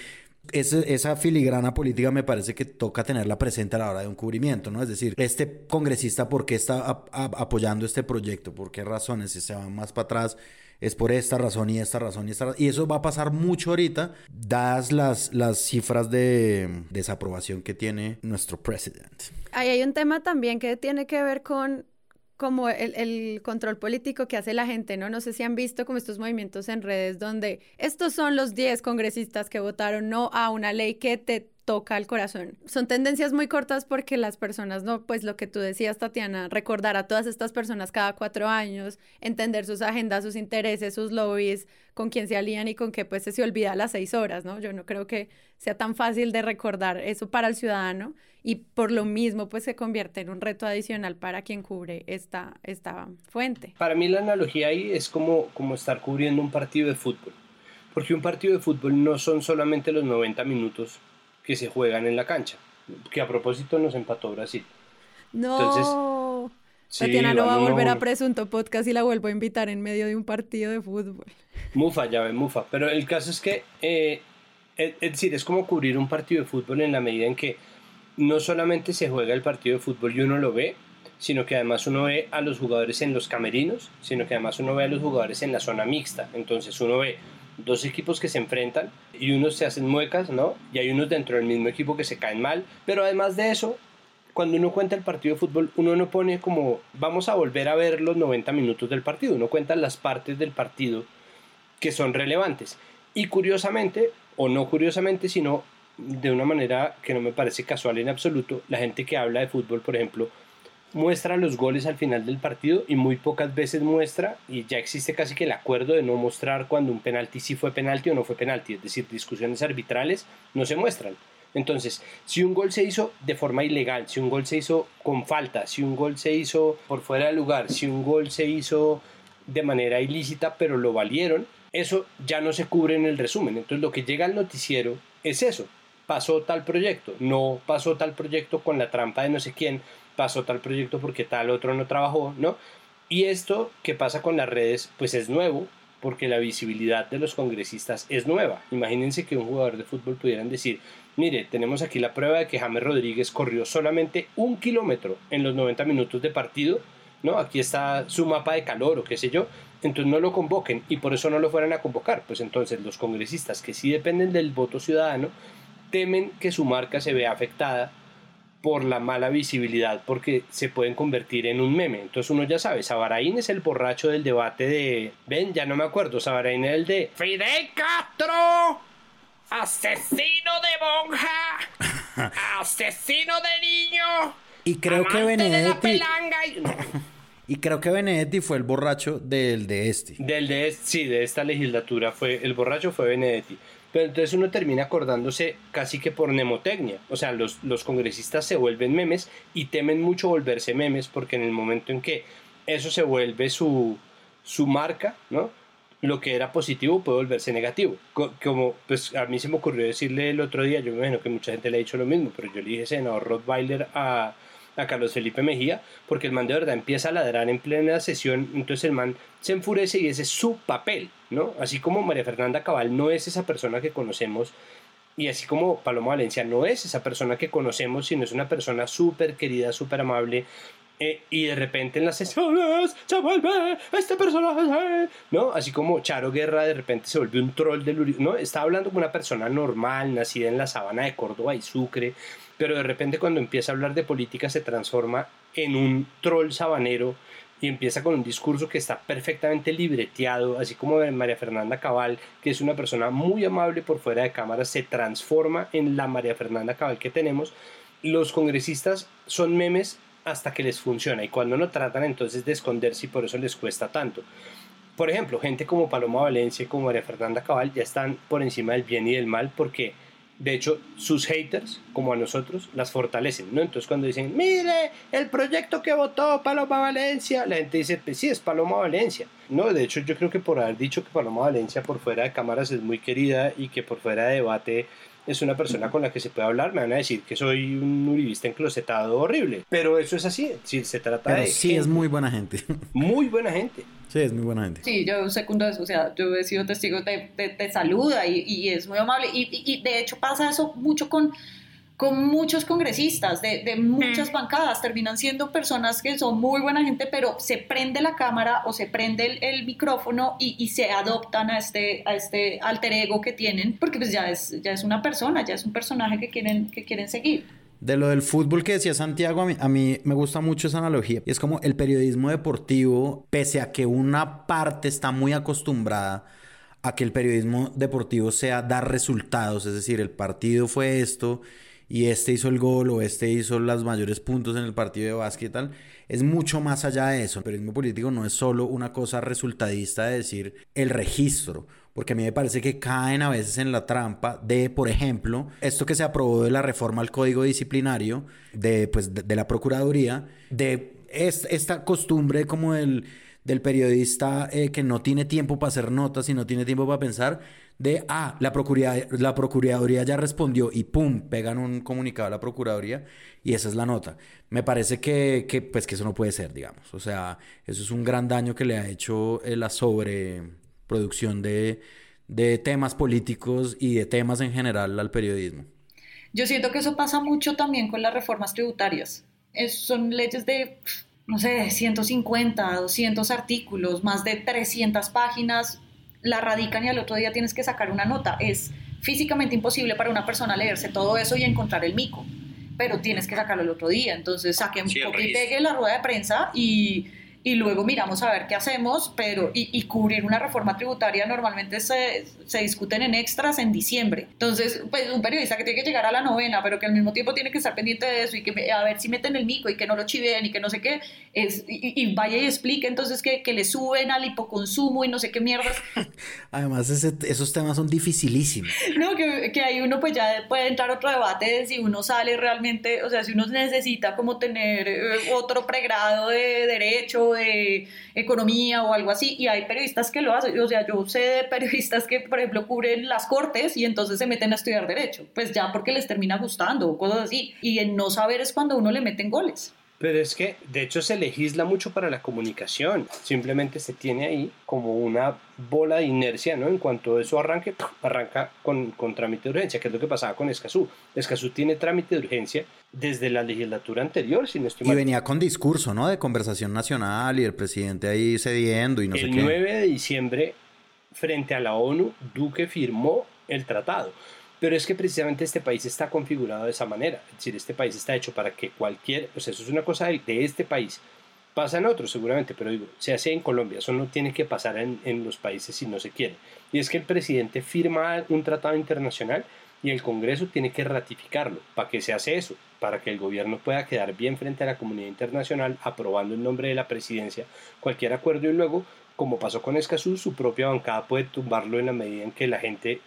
C: esa filigrana política me parece que toca tenerla presente a la hora de un cubrimiento, ¿no? Es decir, este congresista, ¿por qué está apoyando este proyecto? ¿Por qué razones? Si se van más para atrás, es por esta razón y esta razón y esta razón. Y eso va a pasar mucho ahorita, dadas las, las cifras de desaprobación que tiene nuestro presidente.
A: Ahí hay un tema también que tiene que ver con como el, el, control político que hace la gente, ¿no? No sé si han visto como estos movimientos en redes donde estos son los 10 congresistas que votaron no a una ley que te toca el corazón. Son tendencias muy cortas porque las personas, no, pues lo que tú decías, Tatiana, recordar a todas estas personas cada cuatro años, entender sus agendas, sus intereses, sus lobbies, con quién se alían y con qué pues se, olvida las seis horas, ¿no? Yo no creo que sea tan fácil de recordar eso para el ciudadano y por lo mismo pues se convierte en un reto adicional para quien cubre esta, esta fuente.
B: Para mí la analogía ahí es como, como estar cubriendo un partido de fútbol. Porque un partido de fútbol no son solamente los 90 minutos que se juegan en la cancha. Que a propósito nos empató Brasil.
A: No. Entonces, Tatiana no va a volver a Presunto Podcast y la vuelvo a invitar en medio de un partido de fútbol.
B: Mufa, ya ve, mufa. Pero el caso es que, eh, es, decir, es como cubrir un partido de fútbol en la medida en que no solamente se juega el partido de fútbol y uno lo ve, sino que además uno ve a los jugadores en los camerinos, sino que además uno ve a los jugadores en la zona mixta. Entonces uno ve dos equipos que se enfrentan y unos se hacen muecas, ¿no? Y hay unos dentro del mismo equipo que se caen mal. Pero además de eso, cuando uno cuenta el partido de fútbol, uno no pone como vamos a volver a ver los 90 minutos del partido, uno cuenta las partes del partido que son relevantes. Y curiosamente, o no curiosamente, sino de una manera que no me parece casual en absoluto, la gente que habla de fútbol, por ejemplo, muestra los goles al final del partido y muy pocas veces muestra, y ya existe casi que el acuerdo de no mostrar cuando un penalti sí fue penalti o no fue penalti, es decir, discusiones arbitrales no se muestran. Entonces, si un gol se hizo de forma ilegal, si un gol se hizo con falta, si un gol se hizo por fuera del lugar, si un gol se hizo de manera ilícita pero lo valieron, eso ya no se cubre en el resumen. Entonces, lo que llega al noticiero es eso. Pasó tal proyecto, no pasó tal proyecto con la trampa de no sé quién, pasó tal proyecto porque tal otro no trabajó, ¿no? Y esto que pasa con las redes, pues es nuevo, porque la visibilidad de los congresistas es nueva. Imagínense que un jugador de fútbol pudieran decir, mire, tenemos aquí la prueba de que James Rodríguez corrió solamente un kilómetro en los 90 minutos de partido, ¿no? Aquí está su mapa de calor o qué sé yo, entonces no lo convoquen y por eso no lo fueran a convocar. Pues entonces los congresistas que sí dependen del voto ciudadano temen que su marca se vea afectada por la mala visibilidad, porque se pueden convertir en un meme. Entonces uno ya sabe, Sabaraín es el borracho del debate de... Ven, ya no me acuerdo, Sabaraín es el de... Fidel Castro, asesino de monja, asesino de niño.
C: Y creo que Benedetti... Y... creo que Benedetti fue el borracho del de este.
B: Del de este, sí, de esta legislatura fue el borracho fue Benedetti. Pero entonces uno termina acordándose casi que por nemotecnia. O sea, los, los congresistas se vuelven memes y temen mucho volverse memes porque en el momento en que eso se vuelve su, su marca, ¿no? Lo que era positivo puede volverse negativo. Como pues a mí se me ocurrió decirle el otro día, yo me imagino que mucha gente le ha dicho lo mismo, pero yo le dije senador Rottweiler a, a Carlos Felipe Mejía, porque el man de verdad empieza a ladrar en plena sesión, entonces el man se enfurece y ese es su papel, ¿no? Así como María Fernanda Cabal no es esa persona que conocemos, y así como Paloma Valencia no es esa persona que conocemos, sino es una persona súper querida, súper amable, eh, y de repente en las sesiones se vuelve este personaje, ¿no? Así como Charo Guerra de repente se vuelve un troll del ¿no? Está hablando como una persona normal, nacida en la sabana de Córdoba y Sucre, pero de repente cuando empieza a hablar de política se transforma en un troll sabanero y empieza con un discurso que está perfectamente libreteado, así como María Fernanda Cabal, que es una persona muy amable por fuera de cámara, se transforma en la María Fernanda Cabal que tenemos. Los congresistas son memes hasta que les funciona y cuando no tratan entonces de esconderse y por eso les cuesta tanto. Por ejemplo, gente como Paloma Valencia y como María Fernanda Cabal ya están por encima del bien y del mal porque de hecho sus haters como a nosotros las fortalecen, ¿no? Entonces cuando dicen, mire, el proyecto que votó Paloma Valencia, la gente dice, pues sí, es Paloma Valencia. No, de hecho yo creo que por haber dicho que Paloma Valencia por fuera de cámaras es muy querida y que por fuera de debate es una persona con la que se puede hablar, me van a decir que soy un uribista enclosetado horrible. Pero eso es así, si se trata
C: Pero
B: de.
C: sí es muy buena gente.
B: Muy buena gente.
C: Sí, es muy buena gente.
D: Sí, yo secundo eso, o sea, yo he sido testigo, te, te, te saluda y, y, es muy amable. Y, y, y, de hecho pasa eso mucho con, con muchos congresistas de, de muchas bancadas. Terminan siendo personas que son muy buena gente, pero se prende la cámara o se prende el, el micrófono y, y, se adoptan a este, a este alter ego que tienen, porque pues ya es, ya es una persona, ya es un personaje que quieren, que quieren seguir.
C: De lo del fútbol que decía Santiago, a mí, a mí, me gusta mucho esa analogía. Es como el periodismo deportivo, pese a que una parte está muy acostumbrada a que el periodismo deportivo sea dar resultados, es decir, el partido fue esto y este hizo el gol o este hizo los mayores puntos en el partido de básquet tal, es mucho más allá de eso. El periodismo político no es solo una cosa resultadista de decir el registro porque a mí me parece que caen a veces en la trampa de, por ejemplo, esto que se aprobó de la reforma al código disciplinario de, pues, de, la Procuraduría, de es, esta costumbre como del, del periodista eh, que no tiene tiempo para hacer notas y no tiene tiempo para pensar, de, ah, la Procuraduría, la Procuraduría ya respondió y pum, pegan un comunicado a la Procuraduría y esa es la nota. Me parece que, que, pues, que eso no puede ser, digamos. O sea, eso es un gran daño que le ha hecho eh, la sobre producción de, de temas políticos y de temas en general al periodismo.
D: Yo siento que eso pasa mucho también con las reformas tributarias. Es, son leyes de, no sé, 150, 200 artículos, más de 300 páginas, la radican y al otro día tienes que sacar una nota. Es físicamente imposible para una persona leerse todo eso y encontrar el mico, pero tienes que sacarlo el otro día. Entonces saquen sí, y pegue la rueda de prensa y y luego miramos a ver qué hacemos, pero y, y cubrir una reforma tributaria normalmente se, se, discuten en extras en diciembre. Entonces, pues un periodista que tiene que llegar a la novena, pero que al mismo tiempo tiene que estar pendiente de eso y que a ver si meten el mico y que no lo chiveen y que no sé qué, es, y, y vaya y explique entonces que, que, le suben al hipoconsumo y no sé qué mierdas.
C: Además, ese, esos temas son dificilísimos.
D: No, que, que ahí uno pues ya puede entrar otro debate de si uno sale realmente, o sea, si uno necesita como tener eh, otro pregrado de derecho de economía o algo así, y hay periodistas que lo hacen, o sea, yo sé de periodistas que, por ejemplo, cubren las cortes y entonces se meten a estudiar derecho, pues ya porque les termina gustando o cosas así, y el no saber es cuando uno le meten goles.
B: Pero es que, de hecho, se legisla mucho para la comunicación. Simplemente se tiene ahí como una bola de inercia, ¿no? En cuanto eso arranque, arranca con, con trámite de urgencia, que es lo que pasaba con Escazú. Escazú tiene trámite de urgencia desde la legislatura anterior, si no estoy mal.
C: Y venía con discurso, ¿no? De conversación nacional y el presidente ahí cediendo y no
B: el
C: sé qué.
B: El 9 de diciembre, frente a la ONU, Duque firmó el tratado. Pero es que precisamente este país está configurado de esa manera. Es decir, este país está hecho para que cualquier, o sea, eso es una cosa de, este país. Pasa en otros seguramente, pero digo, se hace en Colombia, eso no tiene que pasar en, en los países si no se quiere. Y es que el presidente firma un tratado internacional y el Congreso tiene que ratificarlo. ¿Para qué se hace eso? Para que el gobierno pueda quedar bien frente a la comunidad internacional, aprobando en nombre de la presidencia cualquier acuerdo y luego, como pasó con Escazú, su propia bancada puede tumbarlo en la medida en que la gente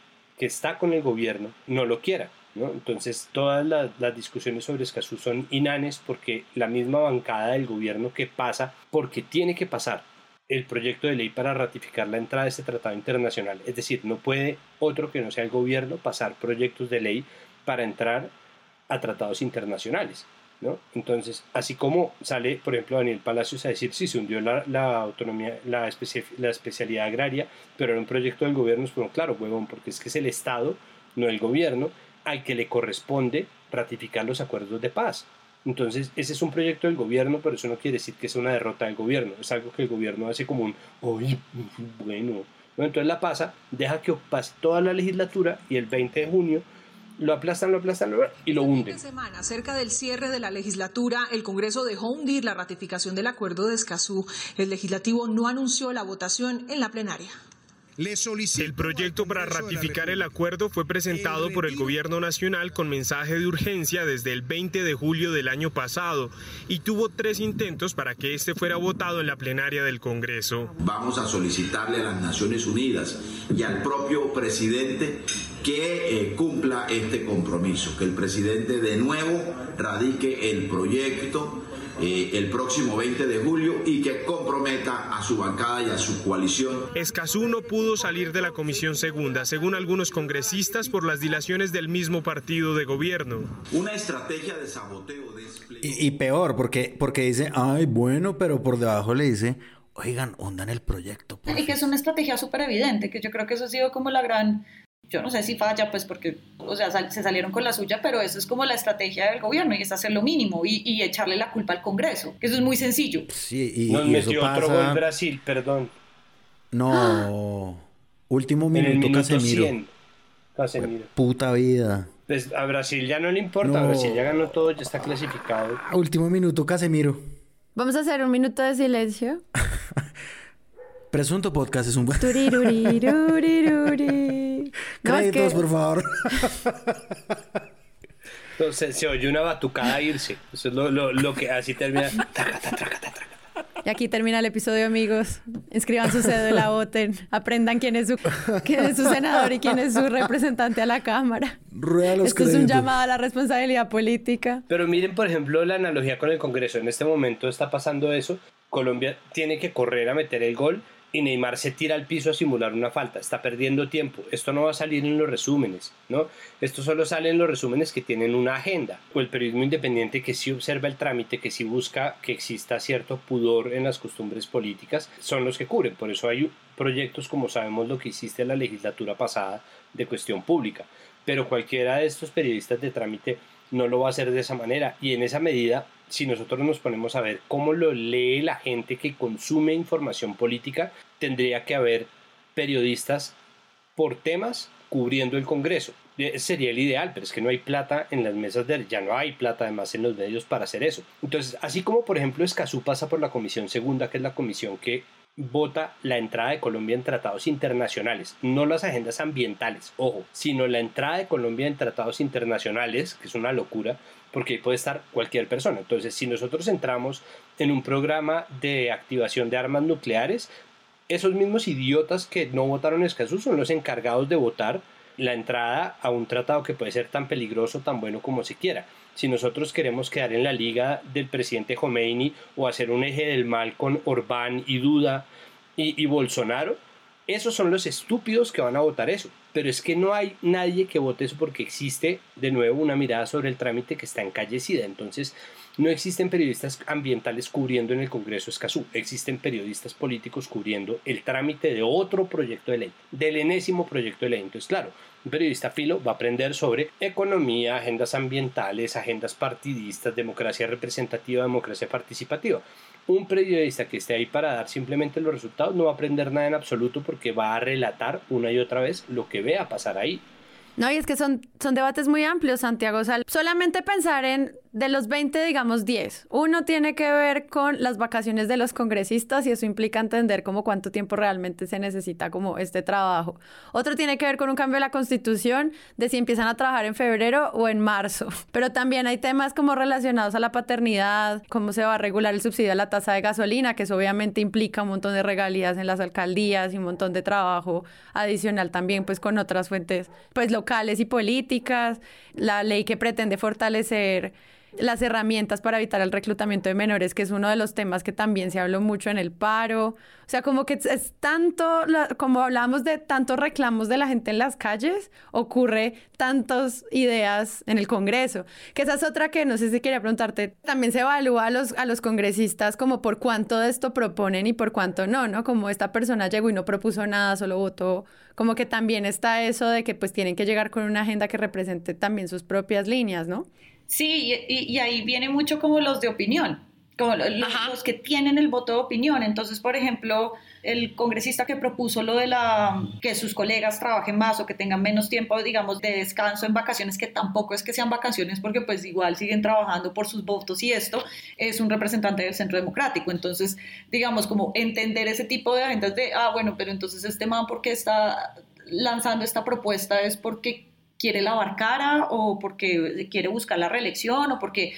B: que está con el gobierno no lo quiera. ¿no? Entonces todas las, discusiones sobre Escazú son inanes porque la misma bancada del gobierno que pasa, porque tiene que pasar el proyecto de ley para ratificar la entrada de este tratado internacional. Es decir, no puede otro que no sea el gobierno pasar proyectos de ley para entrar a tratados internacionales. ¿No? Entonces, así como sale, por ejemplo, Daniel Palacios a decir, sí, se hundió la, autonomía, la, especialidad agraria, pero era un proyecto del gobierno, es claro, huevón, porque es que es el Estado, no el gobierno, al que le corresponde ratificar los acuerdos de paz. Entonces, ese es un proyecto del gobierno, pero eso no quiere decir que es una derrota del gobierno. Es algo que el gobierno hace como un, uy, bueno. bueno. Entonces la pasa, deja que pase toda la legislatura y el 20 de junio lo aplastan, lo aplastan y lo hunden.
H: semana, cerca del cierre de la legislatura, el Congreso dejó hundir la ratificación del acuerdo de Escazú. El legislativo no anunció la votación en la plenaria.
I: El proyecto para ratificar el acuerdo fue presentado por el Gobierno Nacional con mensaje de urgencia desde el 20 de julio del año pasado y tuvo tres intentos para que este fuera votado en la plenaria del Congreso.
J: Vamos a solicitarle a las Naciones Unidas y al propio presidente que eh, cumpla este compromiso, que el presidente de nuevo radique el proyecto eh, el próximo 20 de julio y que comprometa a su bancada y a su coalición.
I: Escazú no pudo salir de la Comisión Segunda, según algunos congresistas, por las dilaciones del mismo partido de gobierno.
J: Una estrategia de saboteo.
C: Y, y, peor, porque, porque dice, ay, bueno, pero por debajo le dice, oigan, hundan el proyecto.
D: Y que es una estrategia súper evidente, que yo creo que eso ha sido como la gran yo no sé si falla, pues porque, o sea, se salieron con la suya, pero eso es como la estrategia del gobierno y es hacer lo mínimo y, echarle la culpa al Congreso, que eso es muy sencillo.
C: Sí, y,
B: Nos metió otro gol Brasil, perdón.
C: No, último minuto, Casemiro.
B: Casemiro.
C: Puta vida.
B: Pues a Brasil ya no le importa, Brasil ya ganó todo, ya está clasificado.
C: Último minuto, Casemiro.
A: Vamos a hacer un minuto de silencio.
C: Presunto Podcast es un buen...
A: Créditos,
C: por favor.
B: Entonces se oye una batucada irse. Eso es lo, lo, que así termina.
A: Y aquí termina el episodio, amigos. Inscriban su cédula, voten. Aprendan quién es su, quién es su senador y quién es su representante a la Cámara. Esto es un llamado a la responsabilidad política.
B: Pero miren, por ejemplo, la analogía con el Congreso. En este momento está pasando eso. Colombia tiene que correr a meter el gol y Neymar se tira al piso a simular una falta, está perdiendo tiempo. Esto no va a salir en los resúmenes, ¿no? Esto solo sale en los resúmenes que tienen una agenda, o el periodismo independiente que sí observa el trámite, que sí busca que exista cierto pudor en las costumbres políticas, son los que cubren. Por eso hay proyectos como sabemos lo que hiciste en la legislatura pasada de cuestión pública. Pero cualquiera de estos periodistas de trámite no lo va a hacer de esa manera y en esa medida si nosotros nos ponemos a ver cómo lo lee la gente que consume información política, tendría que haber periodistas por temas cubriendo el Congreso. Ese sería el ideal, pero es que no hay plata en las mesas de... Ya no hay plata además en los medios para hacer eso. Entonces, así como por ejemplo Escazú pasa por la Comisión Segunda, que es la comisión que vota la entrada de Colombia en tratados internacionales, no las agendas ambientales, ojo, sino la entrada de Colombia en tratados internacionales, que es una locura, porque ahí puede estar cualquier persona. Entonces, si nosotros entramos en un programa de activación de armas nucleares, esos mismos idiotas que no votaron Escazú son los encargados de votar la entrada a un tratado que puede ser tan peligroso, tan bueno como se quiera si nosotros queremos quedar en la liga del presidente Khomeini o hacer un eje del mal con Orbán y Duda y, Bolsonaro, esos son los estúpidos que van a votar eso. Pero es que no hay nadie que vote eso porque existe de nuevo una mirada sobre el trámite que está encallecida. Entonces, no existen periodistas ambientales cubriendo en el Congreso Escazú, existen periodistas políticos cubriendo el trámite de otro proyecto de ley, del enésimo proyecto de ley. Entonces, claro, un periodista filo va a aprender sobre economía, agendas ambientales, agendas partidistas, democracia representativa, democracia participativa. Un periodista que esté ahí para dar simplemente los resultados no va a aprender nada en absoluto porque va a relatar una y otra vez lo que vea pasar ahí.
A: No, y es que son, son debates muy amplios, Santiago. O solamente pensar en de los 20, digamos 10. Uno tiene que ver con las vacaciones de los congresistas y eso implica entender como cuánto tiempo realmente se necesita como este trabajo. Otro tiene que ver con un cambio de la constitución, de si empiezan a trabajar en febrero o en marzo. Pero también hay temas como relacionados a la paternidad, cómo se va a regular el subsidio a la tasa de gasolina, que eso obviamente implica un montón de regalías en las alcaldías y un montón de trabajo adicional también pues con otras fuentes pues locales y políticas, la ley que pretende fortalecer las herramientas para evitar el reclutamiento de menores, que es uno de los temas que también se habló mucho en el paro. O sea, como que es tanto, como hablamos de tantos reclamos de la gente en las calles, ocurre tantas ideas en el Congreso. Que esa es otra que no sé si quería preguntarte. También se evalúa a los, a los congresistas como por cuánto de esto proponen y por cuánto no, ¿no? Como esta persona llegó y no propuso nada, solo votó. Como que también está eso de que pues tienen que llegar con una agenda que represente también sus propias líneas, ¿no?
D: Sí, y, ahí viene mucho como los de opinión, como los, que tienen el voto de opinión. Entonces, por ejemplo, el congresista que propuso lo de la que sus colegas trabajen más o que tengan menos tiempo, digamos, de descanso en vacaciones, que tampoco es que sean vacaciones porque pues igual siguen trabajando por sus votos y esto es un representante del Centro Democrático. Entonces, digamos, como entender ese tipo de agendas de, ah, bueno, pero entonces este man, ¿por qué está lanzando esta propuesta? Es porque quiere lavar cara o porque quiere buscar la reelección o porque,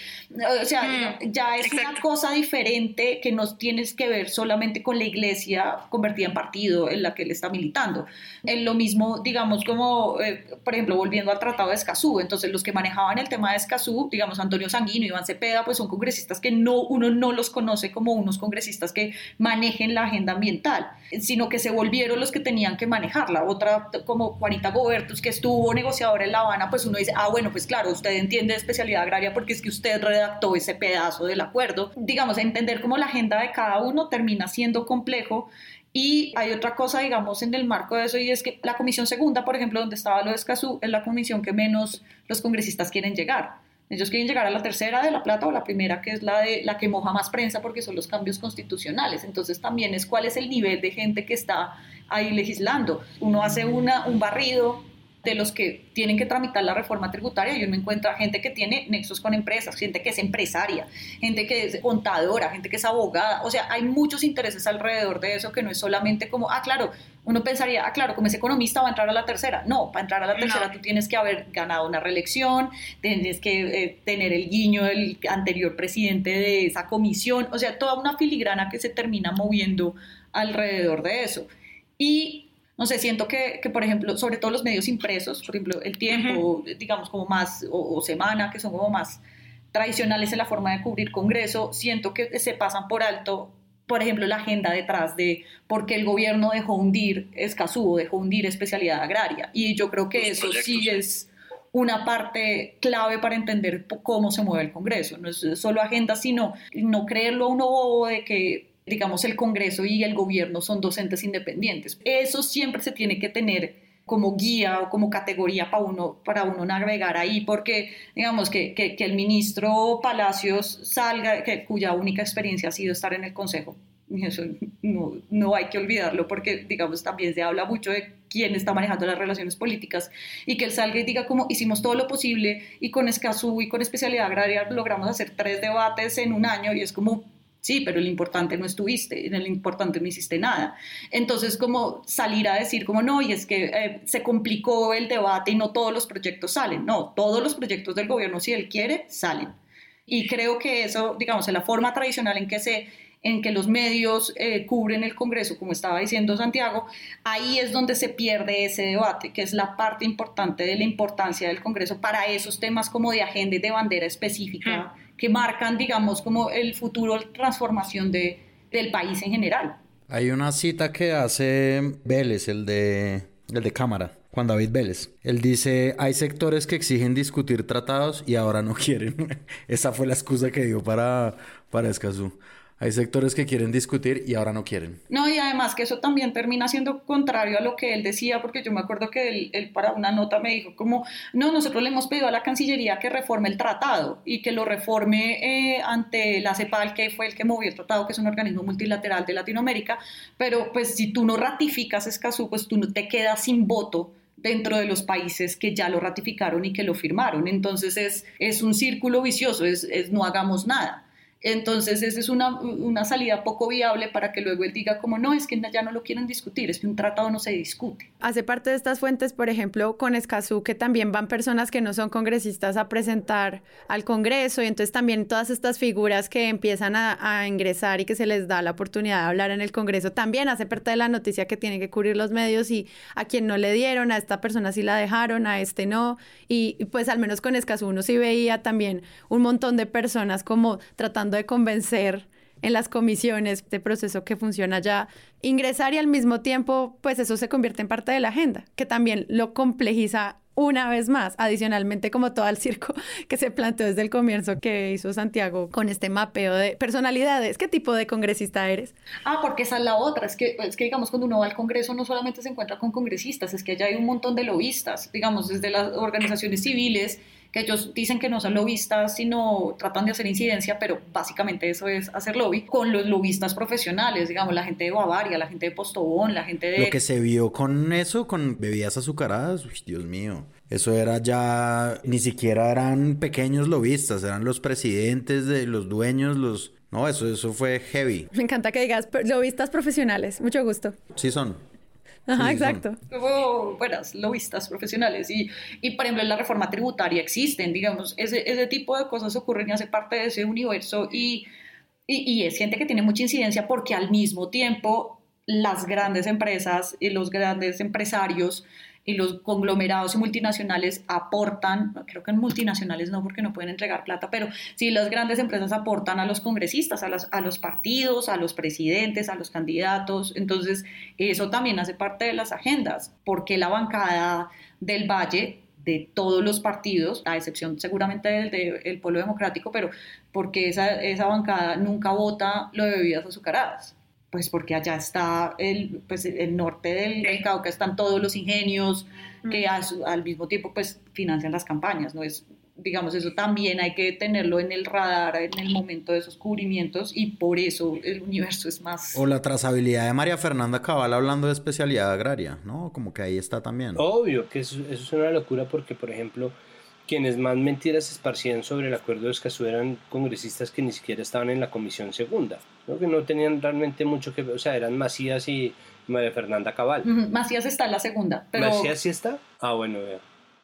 D: o sea, mm, ya es una cosa diferente que no tienes que ver solamente con la iglesia convertida en partido en la que él está militando. Es lo mismo, digamos, como, eh, por ejemplo, volviendo al Tratado de Escazú, entonces los que manejaban el tema de Escazú, digamos, Antonio Sanguino y Iván Cepeda, pues son congresistas que no, uno no los conoce como unos congresistas que manejen la agenda ambiental, sino que se volvieron los que tenían que manejarla. Otra como Juanita Gobertus, que estuvo en La Habana, pues uno dice, ah, bueno, pues claro, usted entiende de especialidad agraria porque es que usted redactó ese pedazo del acuerdo. Digamos, entender cómo la agenda de cada uno termina siendo complejo. Y hay otra cosa, digamos, en el marco de eso, y es que la comisión segunda, por ejemplo, donde estaba lo de Escazú, es la comisión que menos los congresistas quieren llegar. Ellos quieren llegar a la tercera de la plata o la primera, que es la de la que moja más prensa porque son los cambios constitucionales. Entonces también es cuál es el nivel de gente que está ahí legislando. Uno hace una, un barrido de los que tienen que tramitar la reforma tributaria y uno encuentra gente que tiene nexos con empresas, gente que es empresaria, gente que es contadora, gente que es abogada, o sea, hay muchos intereses alrededor de eso que no es solamente como, ah, claro, uno pensaría, ah, claro, como es economista va a entrar a la tercera. No, para entrar a la tercera tú tienes que haber ganado una reelección, tienes que eh, tener el guiño del anterior presidente de esa comisión, o sea, toda una filigrana que se termina moviendo alrededor de eso. Y no sé, siento que, que, por ejemplo, sobre todo los medios impresos, por ejemplo, El Tiempo, digamos como más, o, Semana, que son como más tradicionales en la forma de cubrir Congreso, siento que se pasan por alto, por ejemplo, la agenda detrás de por qué el gobierno dejó hundir Escazú, dejó hundir especialidad agraria. Y yo creo que eso sí es una parte clave para entender cómo se mueve el Congreso. No es solo agenda, sino no creerlo a uno bobo de que digamos, el Congreso y el gobierno son docentes independientes. Eso siempre se tiene que tener como guía o como categoría para uno, para uno navegar ahí, porque digamos que, que, el ministro Palacios salga, que, cuya única experiencia ha sido estar en el Consejo. Eso no, no hay que olvidarlo porque, digamos, también se habla mucho de quién está manejando las relaciones políticas y que él salga y diga como hicimos todo lo posible y con Escazú y con especialidad agraria logramos hacer tres debates en un año y es como, Sí, pero el importante no estuviste, en el importante no hiciste nada. Entonces, como salir a decir como no, y es que eh, se complicó el debate y no todos los proyectos salen. No, todos los proyectos del gobierno, si él quiere, salen. Y creo que eso, digamos, en la forma tradicional en que se en que los medios eh, cubren el Congreso, como estaba diciendo Santiago, ahí es donde se pierde ese debate, que es la parte importante de la importancia del Congreso para esos temas como de agenda y de bandera específica que marcan, digamos, como el futuro transformación de, del país en general.
C: Hay una cita que hace Vélez, el de, el de Cámara, Juan David Vélez. Él dice, hay sectores que exigen discutir tratados y ahora no quieren. Esa fue la excusa que dio para, para Escazú. Hay sectores que quieren discutir y ahora no quieren.
D: No, y además que eso también termina siendo contrario a lo que él decía, porque yo me acuerdo que él, para una nota me dijo como, no, nosotros le hemos pedido a la Cancillería que reforme el tratado y que lo reforme eh, ante la CEPAL, que fue el que movió el tratado, que es un organismo multilateral de Latinoamérica, pero pues si tú no ratificas Escazú, pues tú no te quedas sin voto dentro de los países que ya lo ratificaron y que lo firmaron. Entonces es, es un círculo vicioso, es, es no hagamos nada. Entonces, esa es una, una, salida poco viable para que luego él diga como no, es que ya no lo quieren discutir, es que un tratado no se discute.
A: Hace parte de estas fuentes, por ejemplo, con Escazú, que también van personas que no son congresistas a presentar al Congreso y entonces también todas estas figuras que empiezan a, ingresar y que se les da la oportunidad de hablar en el Congreso, también hace parte de la noticia que tienen que cubrir los medios y a quien no le dieron, a esta persona sí la dejaron, a este no. Y pues al menos con Escazú uno sí veía también un montón de personas como tratando de convencer en las comisiones de proceso que funciona ya, ingresar y al mismo tiempo, pues eso se convierte en parte de la agenda, que también lo complejiza una vez más, adicionalmente como todo el circo que se planteó desde el comienzo que hizo Santiago con este mapeo de personalidades, ¿qué tipo de congresista eres?
D: Ah, porque esa es la otra, es que, es que digamos cuando uno va al Congreso no solamente se encuentra con congresistas, es que allá hay un montón de lobistas, digamos, desde las organizaciones civiles, que ellos dicen que no son lobistas, sino tratan de hacer incidencia, pero básicamente eso es hacer lobby, con los lobistas profesionales, digamos, la gente de Bavaria, la gente de Postobón, la gente de...
C: Lo que se vio con eso, con bebidas azucaradas, uy, Dios mío. Eso era ya, ni siquiera eran pequeños lobistas, eran los presidentes de los dueños, los... No, eso, eso fue heavy.
A: Me encanta que digas lobistas profesionales, mucho gusto.
C: Sí son.
A: Ajá, exacto.
D: Hubo buenas lobistas profesionales y, y, por ejemplo, la reforma tributaria existen, digamos, ese, ese tipo de cosas ocurren y hace parte de ese universo y, y, y es gente que tiene mucha incidencia porque al mismo tiempo las grandes empresas y los grandes empresarios y los conglomerados y multinacionales aportan, creo que en multinacionales no porque no pueden entregar plata, pero sí las grandes empresas aportan a los congresistas, a, los, a los partidos, a los presidentes, a los candidatos, entonces eso también hace parte de las agendas, porque la bancada del Valle de todos los partidos, a excepción seguramente del, del Pueblo Democrático, pero porque esa, esa bancada nunca vota lo de bebidas azucaradas pues porque allá está el, pues el norte del, del Cauca, están todos los ingenios que a, al mismo tiempo pues financian las campañas, ¿no? Es, digamos, eso también hay que tenerlo en el radar en el momento de esos cubrimientos y por eso el universo es más...
C: O la trazabilidad de María Fernanda Cabal hablando de especialidad agraria, ¿no? Como que ahí está también.
B: Obvio que eso, eso es una locura porque, por ejemplo, quienes más mentiras esparcían sobre el acuerdo de Escazú eran congresistas que ni siquiera estaban en la comisión segunda, ¿no? que no tenían realmente mucho que ver, o sea, eran Macías y María Fernanda Cabal.
D: Uh -huh. Macías está en la segunda. Pero...
B: ¿Macías sí está? Ah, bueno, vea.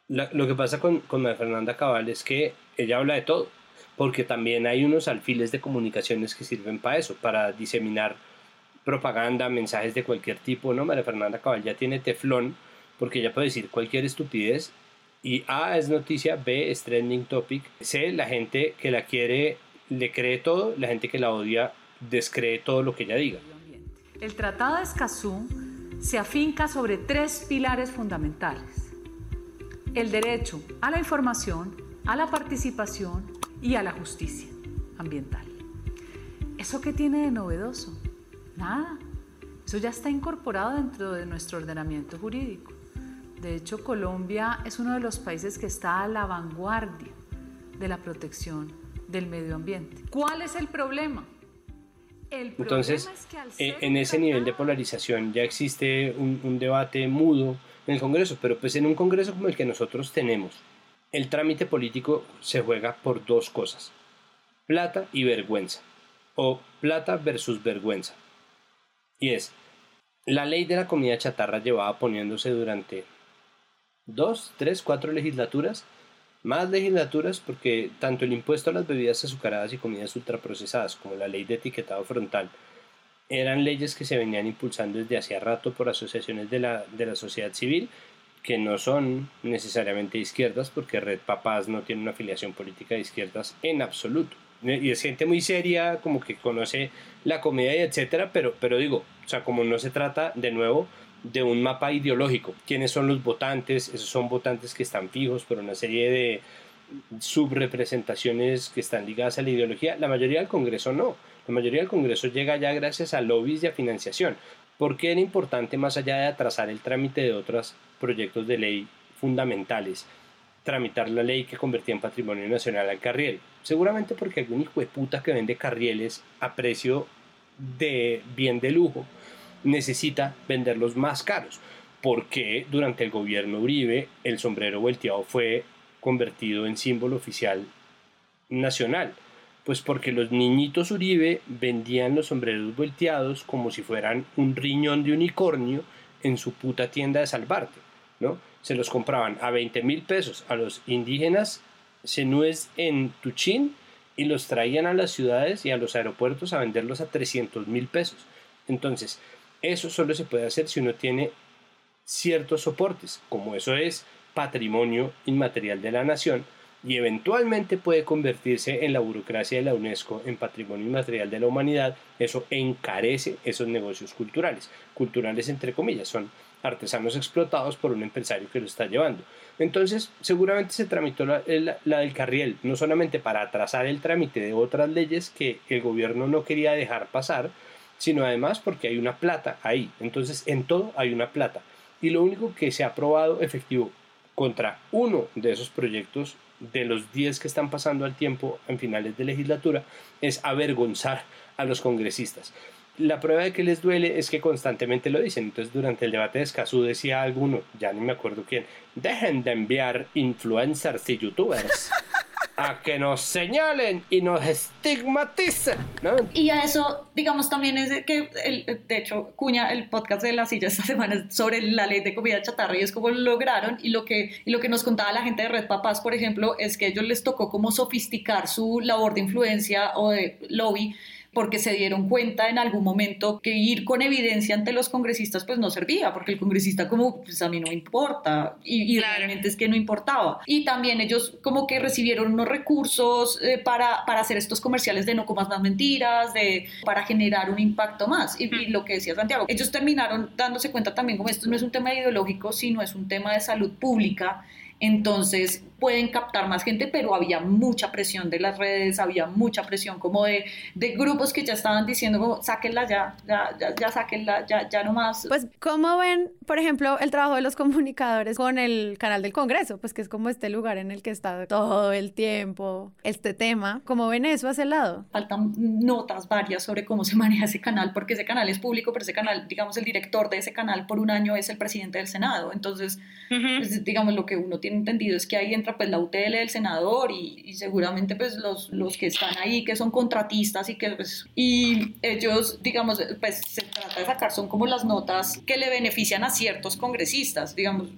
B: La, lo que pasa con, con María Fernanda Cabal es que ella habla de todo, porque también hay unos alfiles de comunicaciones que sirven para eso, para diseminar propaganda, mensajes de cualquier tipo, ¿no? María Fernanda Cabal ya tiene teflón, porque ella puede decir cualquier estupidez y A es noticia, B es trending topic, C la gente que la quiere le cree todo, la gente que la odia descree todo lo que ella diga.
K: El Tratado de Escazú se afinca sobre tres pilares fundamentales. El derecho a la información, a la participación y a la justicia ambiental. ¿Eso qué tiene de novedoso? Nada. Eso ya está incorporado dentro de nuestro ordenamiento jurídico. De hecho, Colombia es uno de los países que está a la vanguardia de la protección del medio ambiente. ¿Cuál es el problema?
B: El problema Entonces, es que al ser en ese nivel de polarización ya existe un, un, debate mudo en el Congreso, pero pues en un Congreso como el que nosotros tenemos, el trámite político se juega por dos cosas, plata y vergüenza, o plata versus vergüenza. Y es, la ley de la comida chatarra llevaba poniéndose durante dos, tres, cuatro legislaturas, más legislaturas porque tanto el impuesto a las bebidas azucaradas y comidas ultraprocesadas como la ley de etiquetado frontal eran leyes que se venían impulsando desde hacía rato por asociaciones de la, de la sociedad civil que no son necesariamente izquierdas porque Red Papás no tiene una afiliación política de izquierdas en absoluto. Y es gente muy seria como que conoce la comida y etcétera pero, pero digo, o sea como no se trata de nuevo de un mapa ideológico. ¿Quiénes son los votantes? Esos son votantes que están fijos por una serie de subrepresentaciones que están ligadas a la ideología. La mayoría del Congreso no. La mayoría del Congreso llega ya gracias a lobbies y a financiación. ¿Por qué era importante, más allá de atrasar el trámite de otros proyectos de ley fundamentales, tramitar la ley que convertía en patrimonio nacional al carriel? Seguramente porque algún hijo de puta que vende carrieles a precio de bien de lujo necesita venderlos más caros. Porque durante el gobierno Uribe el sombrero volteado fue convertido en símbolo oficial nacional. Pues porque los niñitos Uribe vendían los sombreros volteados como si fueran un riñón de unicornio en su puta tienda de salvarte, ¿no? Se los compraban a 20 mil pesos a los indígenas senúes en Tuchín y los traían a las ciudades y a los aeropuertos a venderlos a 300 mil pesos. Entonces, eso solo se puede hacer si uno tiene ciertos soportes, como eso es patrimonio inmaterial de la nación, y eventualmente puede convertirse en la burocracia de la UNESCO en patrimonio inmaterial de la humanidad, eso encarece esos negocios culturales, culturales entre comillas, son artesanos explotados por un empresario que lo está llevando. Entonces, seguramente se tramitó la, la, del carriel, no solamente para atrasar el trámite de otras leyes que el gobierno no quería dejar pasar, sino además porque hay una plata ahí. Entonces, en todo hay una plata. Y lo único que se ha aprobado efectivo contra uno de esos proyectos de los 10 que están pasando al tiempo en finales de legislatura es avergonzar a los congresistas. La prueba de que les duele es que constantemente lo dicen. Entonces, durante el debate de Escazú decía alguno, ya ni me acuerdo quién, dejen de enviar influencers y youtubers a que nos señalen y nos estigmaticen.
D: Y a eso, digamos, también es que, el, de hecho, Cuña, el podcast de la silla esta semana sobre la ley de comida chatarra y es como lo lograron. Y lo, que, y lo que nos contaba la gente de Red Papás, por ejemplo, es que a ellos les tocó como sofisticar su labor de influencia o de lobby porque se dieron cuenta en algún momento que ir con evidencia ante los congresistas pues no servía, porque el congresista como, pues a mí no me importa, y, realmente es que no importaba. Y también ellos como que recibieron unos recursos eh, para, para hacer estos comerciales de no comas más mentiras, de, para generar un impacto más. Y, y lo que decía Santiago, ellos terminaron dándose cuenta también como esto no es un tema ideológico, sino es un tema de salud pública entonces pueden captar más gente, pero había mucha presión de las redes, había mucha presión como de, de grupos que ya estaban diciendo como, sáquenla ya, ya, ya, ya sáquenla, ya, ya no más.
A: Pues, ¿cómo ven, por ejemplo, el trabajo de los comunicadores con el canal del Congreso? Pues que es como este lugar en el que está todo el tiempo este tema. ¿Cómo ven eso hacia el lado?
D: Faltan notas varias sobre cómo se maneja ese canal, porque ese canal es público, pero ese canal, digamos, el director de ese canal por un año es el presidente del Senado. Entonces, pues, digamos, lo que uno tiene entendido es que ahí entra pues la UTL del senador y, seguramente pues los, los que están ahí que son contratistas y que pues, y ellos digamos pues se trata de sacar son como las notas que le benefician a ciertos congresistas. Digamos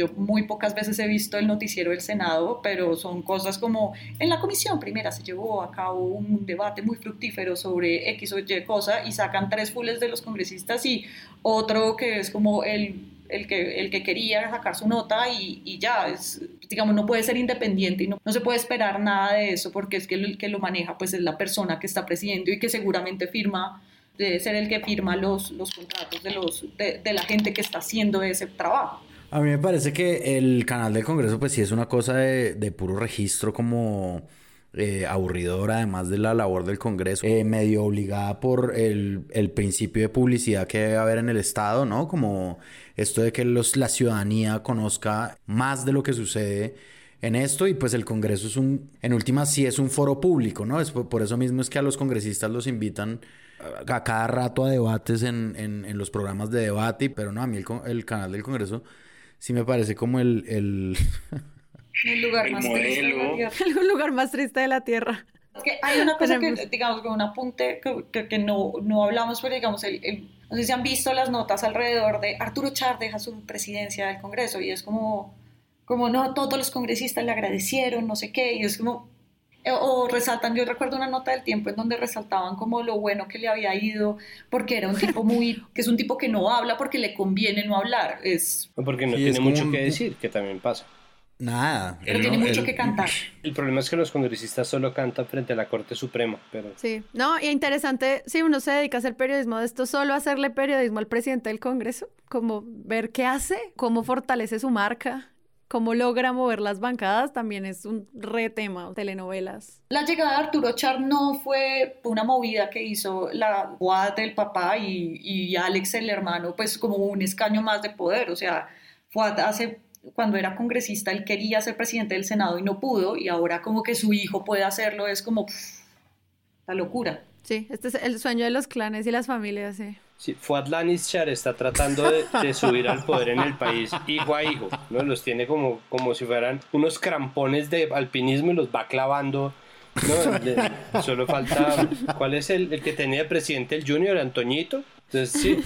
D: yo muy pocas veces he visto el noticiero del Senado, pero son cosas como en la comisión primera se llevó a cabo un debate muy fructífero sobre X o Y cosa y sacan tres fules de los congresistas y otro que es como el el que, el que quería sacar su nota y, y ya, digamos, no puede ser independiente y no, no, se puede esperar nada de eso porque es que el que lo maneja pues es la persona que está presidiendo y que seguramente firma, debe ser el que firma los, los contratos de, los, de, de la gente que está haciendo ese trabajo.
C: A mí me parece que el canal del Congreso pues sí es una cosa de, de puro registro como eh, aburridora, además de la labor del Congreso, eh, medio obligada por el, el, principio de publicidad que debe haber en el Estado, ¿no? Como esto de que los, la ciudadanía conozca más de lo que sucede en esto y pues el Congreso es un, en última sí es un foro público, ¿no? Es por, eso mismo es que a los congresistas los invitan a cada rato a debates en, en, en los programas de debate, pero no, a mí el, el, canal del Congreso sí me parece como el... el
A: El lugar más triste de la tierra. El lugar más triste de la tierra.
D: Que hay una cosa que, digamos, con un apunte que, que, no, no, hablamos, pero digamos, el, no sé si han visto las notas alrededor de Arturo Char deja su presidencia del Congreso y es como, como no, todos los congresistas le agradecieron, no sé qué, y es como, eh, o resaltan, yo recuerdo una nota del tiempo en donde resaltaban como lo bueno que le había ido, porque era un tipo muy, que es un tipo que no habla porque le conviene no hablar, es...
B: Porque no tiene mucho que decir, que también pasa.
C: Nada.
D: Pero tiene mucho que cantar.
B: El problema es que los congresistas solo cantan frente a la Corte Suprema. Pero...
A: Sí, no, y interesante, si uno se dedica a hacer periodismo de esto, solo hacerle periodismo al presidente del Congreso, como ver qué hace, cómo fortalece su marca, cómo logra mover las bancadas, también es un re tema, telenovelas.
D: La llegada de Arturo Char no fue una movida que hizo la UAD del papá y, y Alex el hermano, pues como un escaño más de poder, o sea, fue hace cuando era congresista, él quería ser presidente del Senado y no pudo, y ahora como que su hijo puede hacerlo, es como la locura.
A: Sí, este es el sueño de los clanes y las familias, sí.
B: Sí, Fuad está tratando de, subir al poder en el país hijo a hijo, ¿no? Los tiene como, como si fueran unos crampones de alpinismo y los va clavando No, le- solo falta. ¿Cuál es el, el que tenía de presidente el Junior, Antoñito? Entonces, sí,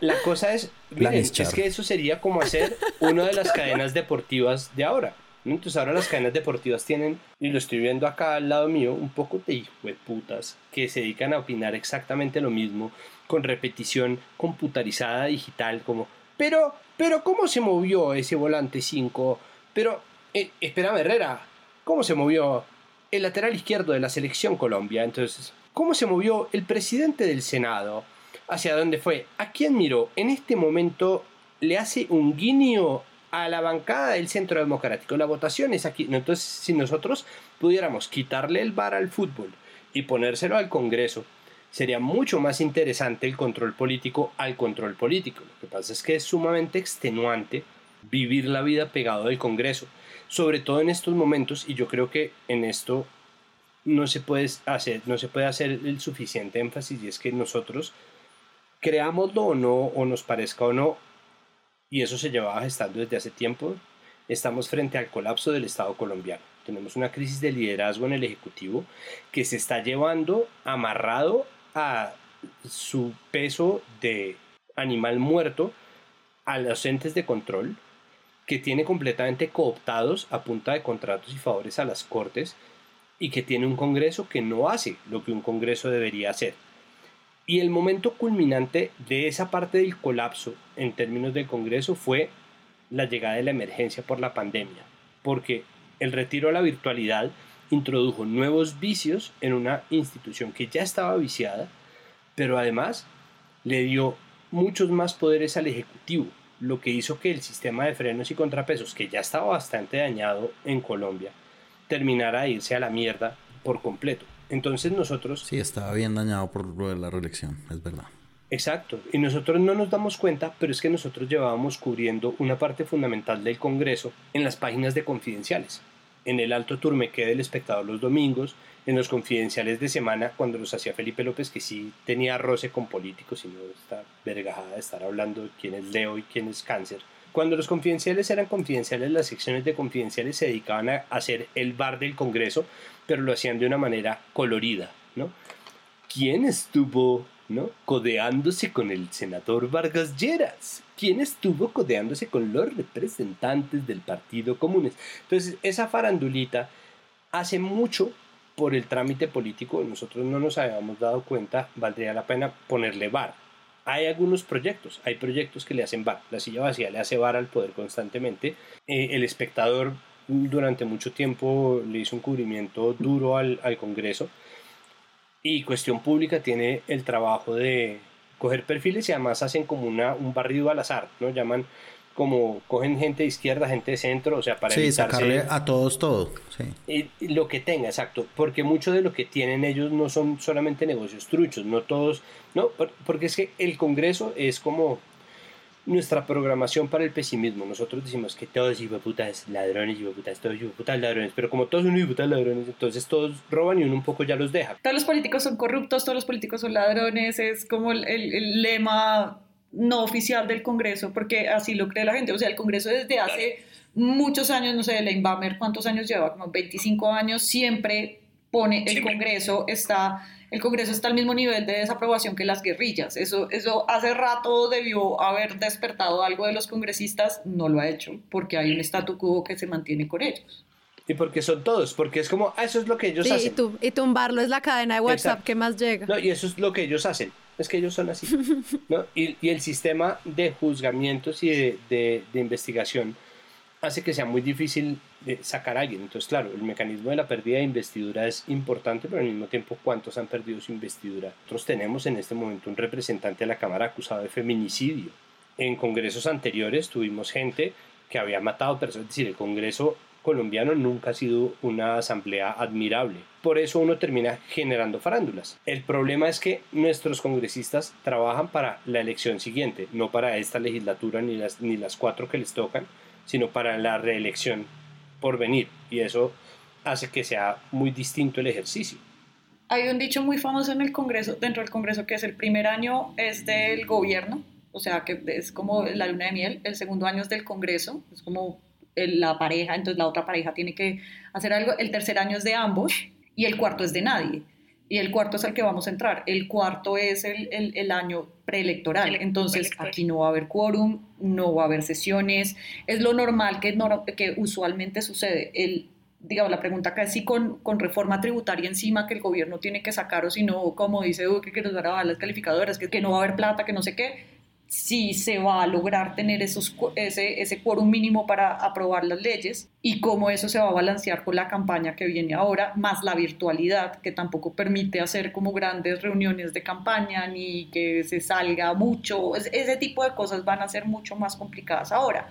B: la cosa es. Miren, es que eso sería como hacer una de las cadenas deportivas de ahora. ¿no? Entonces, ahora las cadenas deportivas tienen, y lo estoy viendo acá al lado mío, un poco de hijo de putas que se dedican a opinar exactamente lo mismo, con repetición computarizada digital, como. Pero, pero, ¿cómo se movió ese volante 5? Pero, eh, espérame, Herrera, ¿cómo se movió el lateral izquierdo de la selección Colombia? Entonces, ¿cómo se movió el presidente del Senado? ¿Hacia dónde fue? ¿A quién miró? En este momento le hace un guiño a la bancada del Centro Democrático. La votación es aquí. Entonces, si nosotros pudiéramos quitarle el bar al fútbol y ponérselo al Congreso, sería mucho más interesante el control político al control político. Lo que pasa es que es sumamente extenuante vivir la vida pegado del Congreso, sobre todo en estos momentos, y yo creo que en esto no se puede hacer, no se puede hacer el suficiente énfasis, y es que nosotros, creámoslo o no, o nos parezca o no, y eso se llevaba gestando desde hace tiempo, estamos frente al colapso del Estado colombiano. Tenemos una crisis de liderazgo en el Ejecutivo que se está llevando amarrado a su peso de animal muerto a los entes de control que tiene completamente cooptados a punta de contratos y favores a las cortes y que tiene un Congreso que no hace lo que un Congreso debería hacer. Y el momento culminante de esa parte del colapso en términos del Congreso fue la llegada de la emergencia por la pandemia, porque el retiro a la virtualidad introdujo nuevos vicios en una institución que ya estaba viciada, pero además le dio muchos más poderes al Ejecutivo, lo que hizo que el sistema de frenos y contrapesos, que ya estaba bastante dañado en Colombia, terminara de irse a la mierda por completo. Entonces nosotros...
C: Sí, estaba bien dañado por lo de la reelección, es verdad.
B: Exacto, y nosotros no nos damos cuenta, pero es que nosotros llevábamos cubriendo una parte fundamental del Congreso en las páginas de confidenciales, en el alto turmeque del espectador los domingos, en los confidenciales de semana cuando los hacía Felipe López, que sí tenía roce con políticos y no esta vergajada de estar hablando de quién es Leo y quién es Cáncer. Cuando los confidenciales eran confidenciales, las secciones de confidenciales se dedicaban a hacer el bar del Congreso, pero lo hacían de una manera colorida, ¿no? ¿Quién estuvo ¿no? codeándose con el senador Vargas Lleras? ¿Quién estuvo codeándose con los representantes del Partido Comunes? Entonces, esa farandulita hace mucho por el trámite político, nosotros no nos habíamos dado cuenta, valdría la pena ponerle bar. Hay algunos proyectos, hay proyectos que le hacen bar. La silla vacía le hace bar al poder constantemente. Eh, el espectador durante mucho tiempo le hizo un cubrimiento duro al, al Congreso y Cuestión Pública tiene el trabajo de coger perfiles y además hacen como una, un barrido al azar, ¿no? Llaman como cogen gente de izquierda, gente de centro, o sea, para
C: Sí,
B: evitarse
C: sacarle a todos todo. Sí.
B: y- y lo que tenga, exacto, porque mucho de lo que tienen ellos no son solamente negocios truchos, no todos, no, Por- porque es que el Congreso es como nuestra programación para el pesimismo. Nosotros decimos que todos putas ladrones, putas, todos putas ladrones, pero como todos son putas ladrones, entonces todos roban y uno un poco ya los deja.
D: Todos los políticos son corruptos, todos los políticos son ladrones, es como el, el- el lema no oficial del Congreso, porque así lo cree la gente. O sea, el Congreso desde hace muchos años, no sé, Elaine Bamer, ¿cuántos años lleva? Como 25 años, siempre pone el Congreso, está, el Congreso está al mismo nivel de desaprobación que las guerrillas. Eso, eso hace rato debió haber despertado algo de los congresistas, no lo ha hecho, porque hay un statu quo que se mantiene con ellos.
B: Y porque son todos, porque es como, ah, eso es lo que ellos
A: Sí, y,
B: hacen.
A: tu- y tumbarlo es la cadena de WhatsApp
B: Exacto.
A: que más llega.
B: No, y eso es lo que ellos hacen. Es que ellos son así. ¿no? Y, y el sistema de juzgamientos y de, de- de investigación hace que sea muy difícil de sacar a alguien. Entonces, claro, el mecanismo de la pérdida de investidura es importante, pero al mismo tiempo, ¿cuántos han perdido su investidura? Nosotros tenemos en este momento un representante de la Cámara acusado de feminicidio. En congresos anteriores tuvimos gente que había matado personas. Es decir, el Congreso colombiano nunca ha sido una asamblea admirable. Por eso uno termina generando farándulas. El problema es que nuestros congresistas trabajan para la elección siguiente, no para esta legislatura ni las, ni las cuatro que les tocan, sino para la reelección por venir. Y eso hace que sea muy distinto el ejercicio.
D: Hay un dicho muy famoso en el Congreso, dentro del Congreso, que es el primer año es del gobierno, o sea, que es como la luna de miel, el segundo año es del Congreso, es como la pareja, entonces la otra pareja tiene que hacer algo, el tercer año es de ambos, y el cuarto es de nadie. Y el cuarto es al que vamos a entrar. El cuarto es el, el, el año preelectoral. Entonces, aquí no va a haber quórum, no va a haber sesiones. Es lo normal que, que usualmente sucede. El, digamos, la pregunta acá es si con, con, reforma tributaria encima que el gobierno tiene que sacar o si no, como dice Duque, que nos van a las calificadoras, que, que no va a haber plata, que no sé qué si se va a lograr tener esos, ese, ese quórum mínimo para aprobar las leyes y cómo eso se va a balancear con la campaña que viene ahora, más la virtualidad, que tampoco permite hacer como grandes reuniones de campaña ni que se salga mucho. Ese tipo de cosas van a ser mucho más complicadas ahora.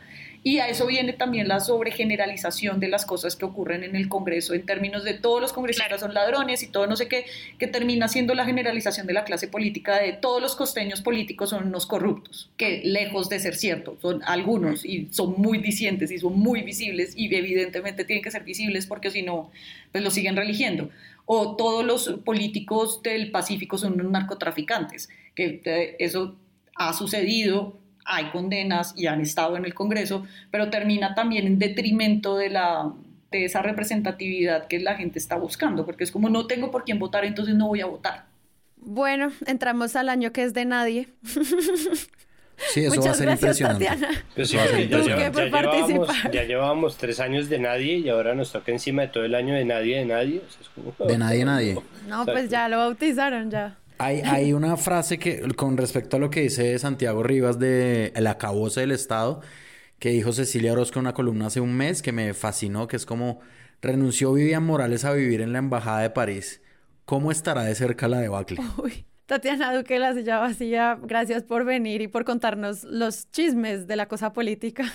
D: Y a eso viene también la sobregeneralización de las cosas que ocurren en el Congreso en términos de todos los congresistas son ladrones y todo no sé qué, que termina siendo la generalización de la clase política de todos los costeños políticos son unos corruptos, que lejos de ser cierto, son algunos y son muy discientes y son muy visibles y evidentemente tienen que ser visibles porque si no, pues lo siguen religiendo. O todos los políticos del Pacífico son unos narcotraficantes, que eh, eso ha sucedido hay condenas y han estado en el Congreso, pero termina también en detrimento de, la, de esa representatividad que la gente está buscando, porque es como no tengo por quién votar, entonces no voy a votar.
A: Bueno, entramos al año que es de nadie.
C: Sí, eso va a ser
A: gracias,
C: impresionante.
A: Tatiana.
B: Pues sí,
C: Va a ser
B: ya, ya llevábamos, ya llevábamos tres años de nadie y ahora nos toca encima de todo el año de nadie, de nadie. O sea, es como-
C: De nadie, nadie.
A: No, pues ya lo bautizaron ya.
C: Hay, hay una frase que, con respecto a lo que dice Santiago Rivas de El acabose del Estado, que dijo Cecilia Orozco en una columna hace un mes, que me fascinó, que es como, renunció Vivian Morales a vivir en la Embajada de París. ¿Cómo estará de cerca la debacle?
A: Uy. Tatiana Duque, la silla vacía, gracias por venir y por contarnos los chismes de la cosa política.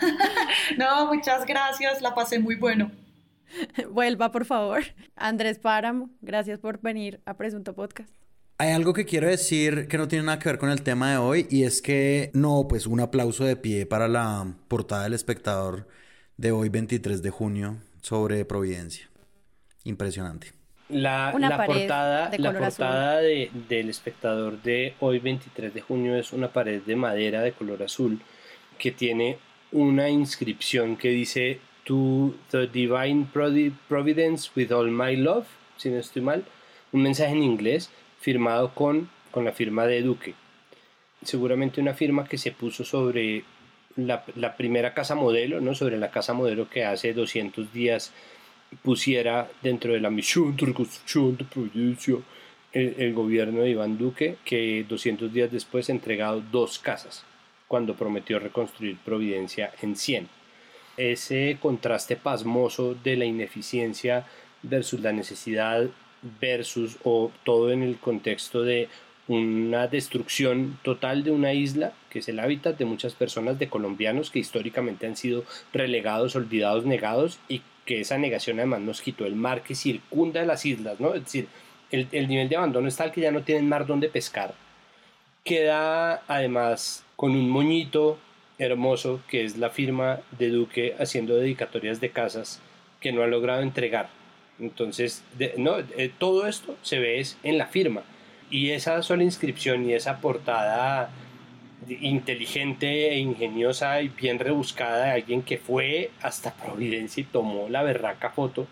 D: No, muchas gracias, la pasé muy bueno.
A: Vuelva, por favor. Andrés Páramo, gracias por venir a Presunto Podcast.
C: Hay algo que quiero decir que no tiene nada que ver con el tema de hoy y es que no, pues un aplauso de pie para la portada del espectador de hoy 23 de junio sobre Providencia. Impresionante.
B: La, portada,
A: de
B: la
A: color azul.
B: portada de- del espectador de hoy 23 de junio es una pared de madera de color azul que tiene una inscripción que dice To the Divine Provi- Providence with all my love, si no estoy mal, un mensaje en inglés firmado con, con la firma de Duque. Seguramente una firma que se puso sobre la, la primera casa modelo, ¿no? sobre la casa modelo que hace 200 días pusiera dentro de la misión de reconstrucción de Providencia el, el gobierno de Iván Duque, que 200 días después ha entregado dos casas, cuando prometió reconstruir Providencia en 100. Ese contraste pasmoso de la ineficiencia versus la necesidad versus o todo en el contexto de una destrucción total de una isla que es el hábitat de muchas personas de colombianos que históricamente han sido relegados, olvidados, negados y que esa negación además nos quitó el mar que circunda las islas, ¿no? Es decir, el, el nivel de abandono es tal que ya no tienen mar donde pescar. Queda además con un moñito hermoso que es la firma de Duque haciendo dedicatorias de casas que no ha logrado entregar. Entonces, de- no, eh, todo esto se ve es en la firma. Y esa sola inscripción y esa portada inteligente e ingeniosa y bien rebuscada de alguien que fue hasta Providencia y tomó la berraca foto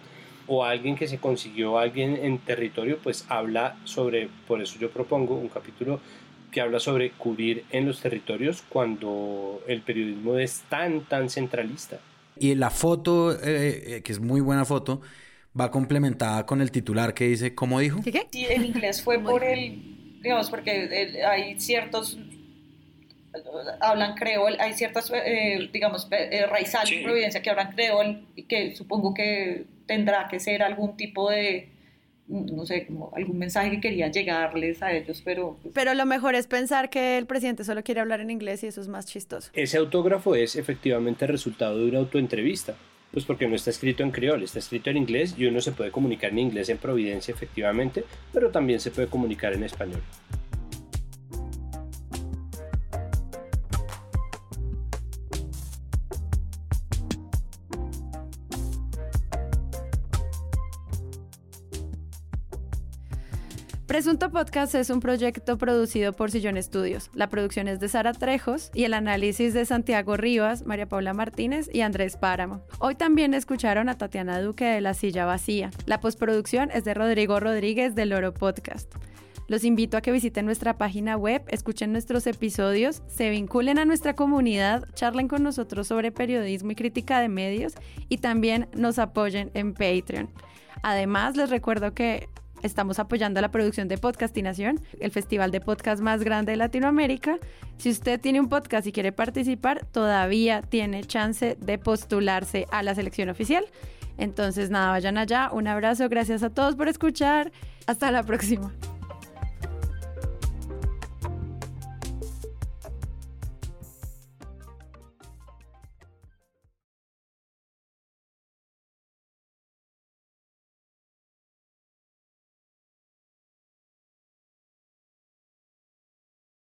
B: o alguien que se consiguió alguien en territorio, pues habla sobre, por eso yo propongo un capítulo que habla sobre cubrir en los territorios cuando el periodismo es tan, tan centralista.
C: Y la foto, eh, eh, que es muy buena foto, va complementada con el titular que dice, ¿cómo dijo?
A: ¿Qué qué?
D: Sí, en inglés fue por el, digamos, porque el- hay ciertos, hablan creol, hay ciertas, eh, digamos, eh, raizales
B: Sí.
D: en Providencia que hablan creol y que supongo que tendrá que ser algún tipo de, no sé, como algún mensaje que quería llegarles a ellos, pero pues,
A: Pero lo mejor es pensar que el presidente solo quiere hablar en inglés y eso es más chistoso.
B: Ese autógrafo es efectivamente el resultado de una autoentrevista, pues porque no está escrito en creol, está escrito en inglés y uno se puede comunicar en inglés en Providencia efectivamente, pero también se puede comunicar en español.
A: Presunto Podcast es un proyecto producido por Sillón Estudios. La producción es de Sara Trejos y el análisis de Santiago Rivas, María Paula Martínez y Andrés Páramo. Hoy también escucharon a Tatiana Duque de La Silla Vacía. La postproducción es de Rodrigo Rodríguez del Oro Podcast. Los invito a que visiten nuestra página web, escuchen nuestros episodios, se vinculen a nuestra comunidad, charlen con nosotros sobre periodismo y crítica de medios y también nos apoyen en Patreon. Además, les recuerdo que Estamos apoyando la producción de Podcastinación, el festival de podcast más grande de Latinoamérica. Si usted tiene un podcast y quiere participar, todavía tiene chance de postularse a la selección oficial. Entonces, nada, vayan allá. Un abrazo, gracias a todos por escuchar. Hasta la próxima.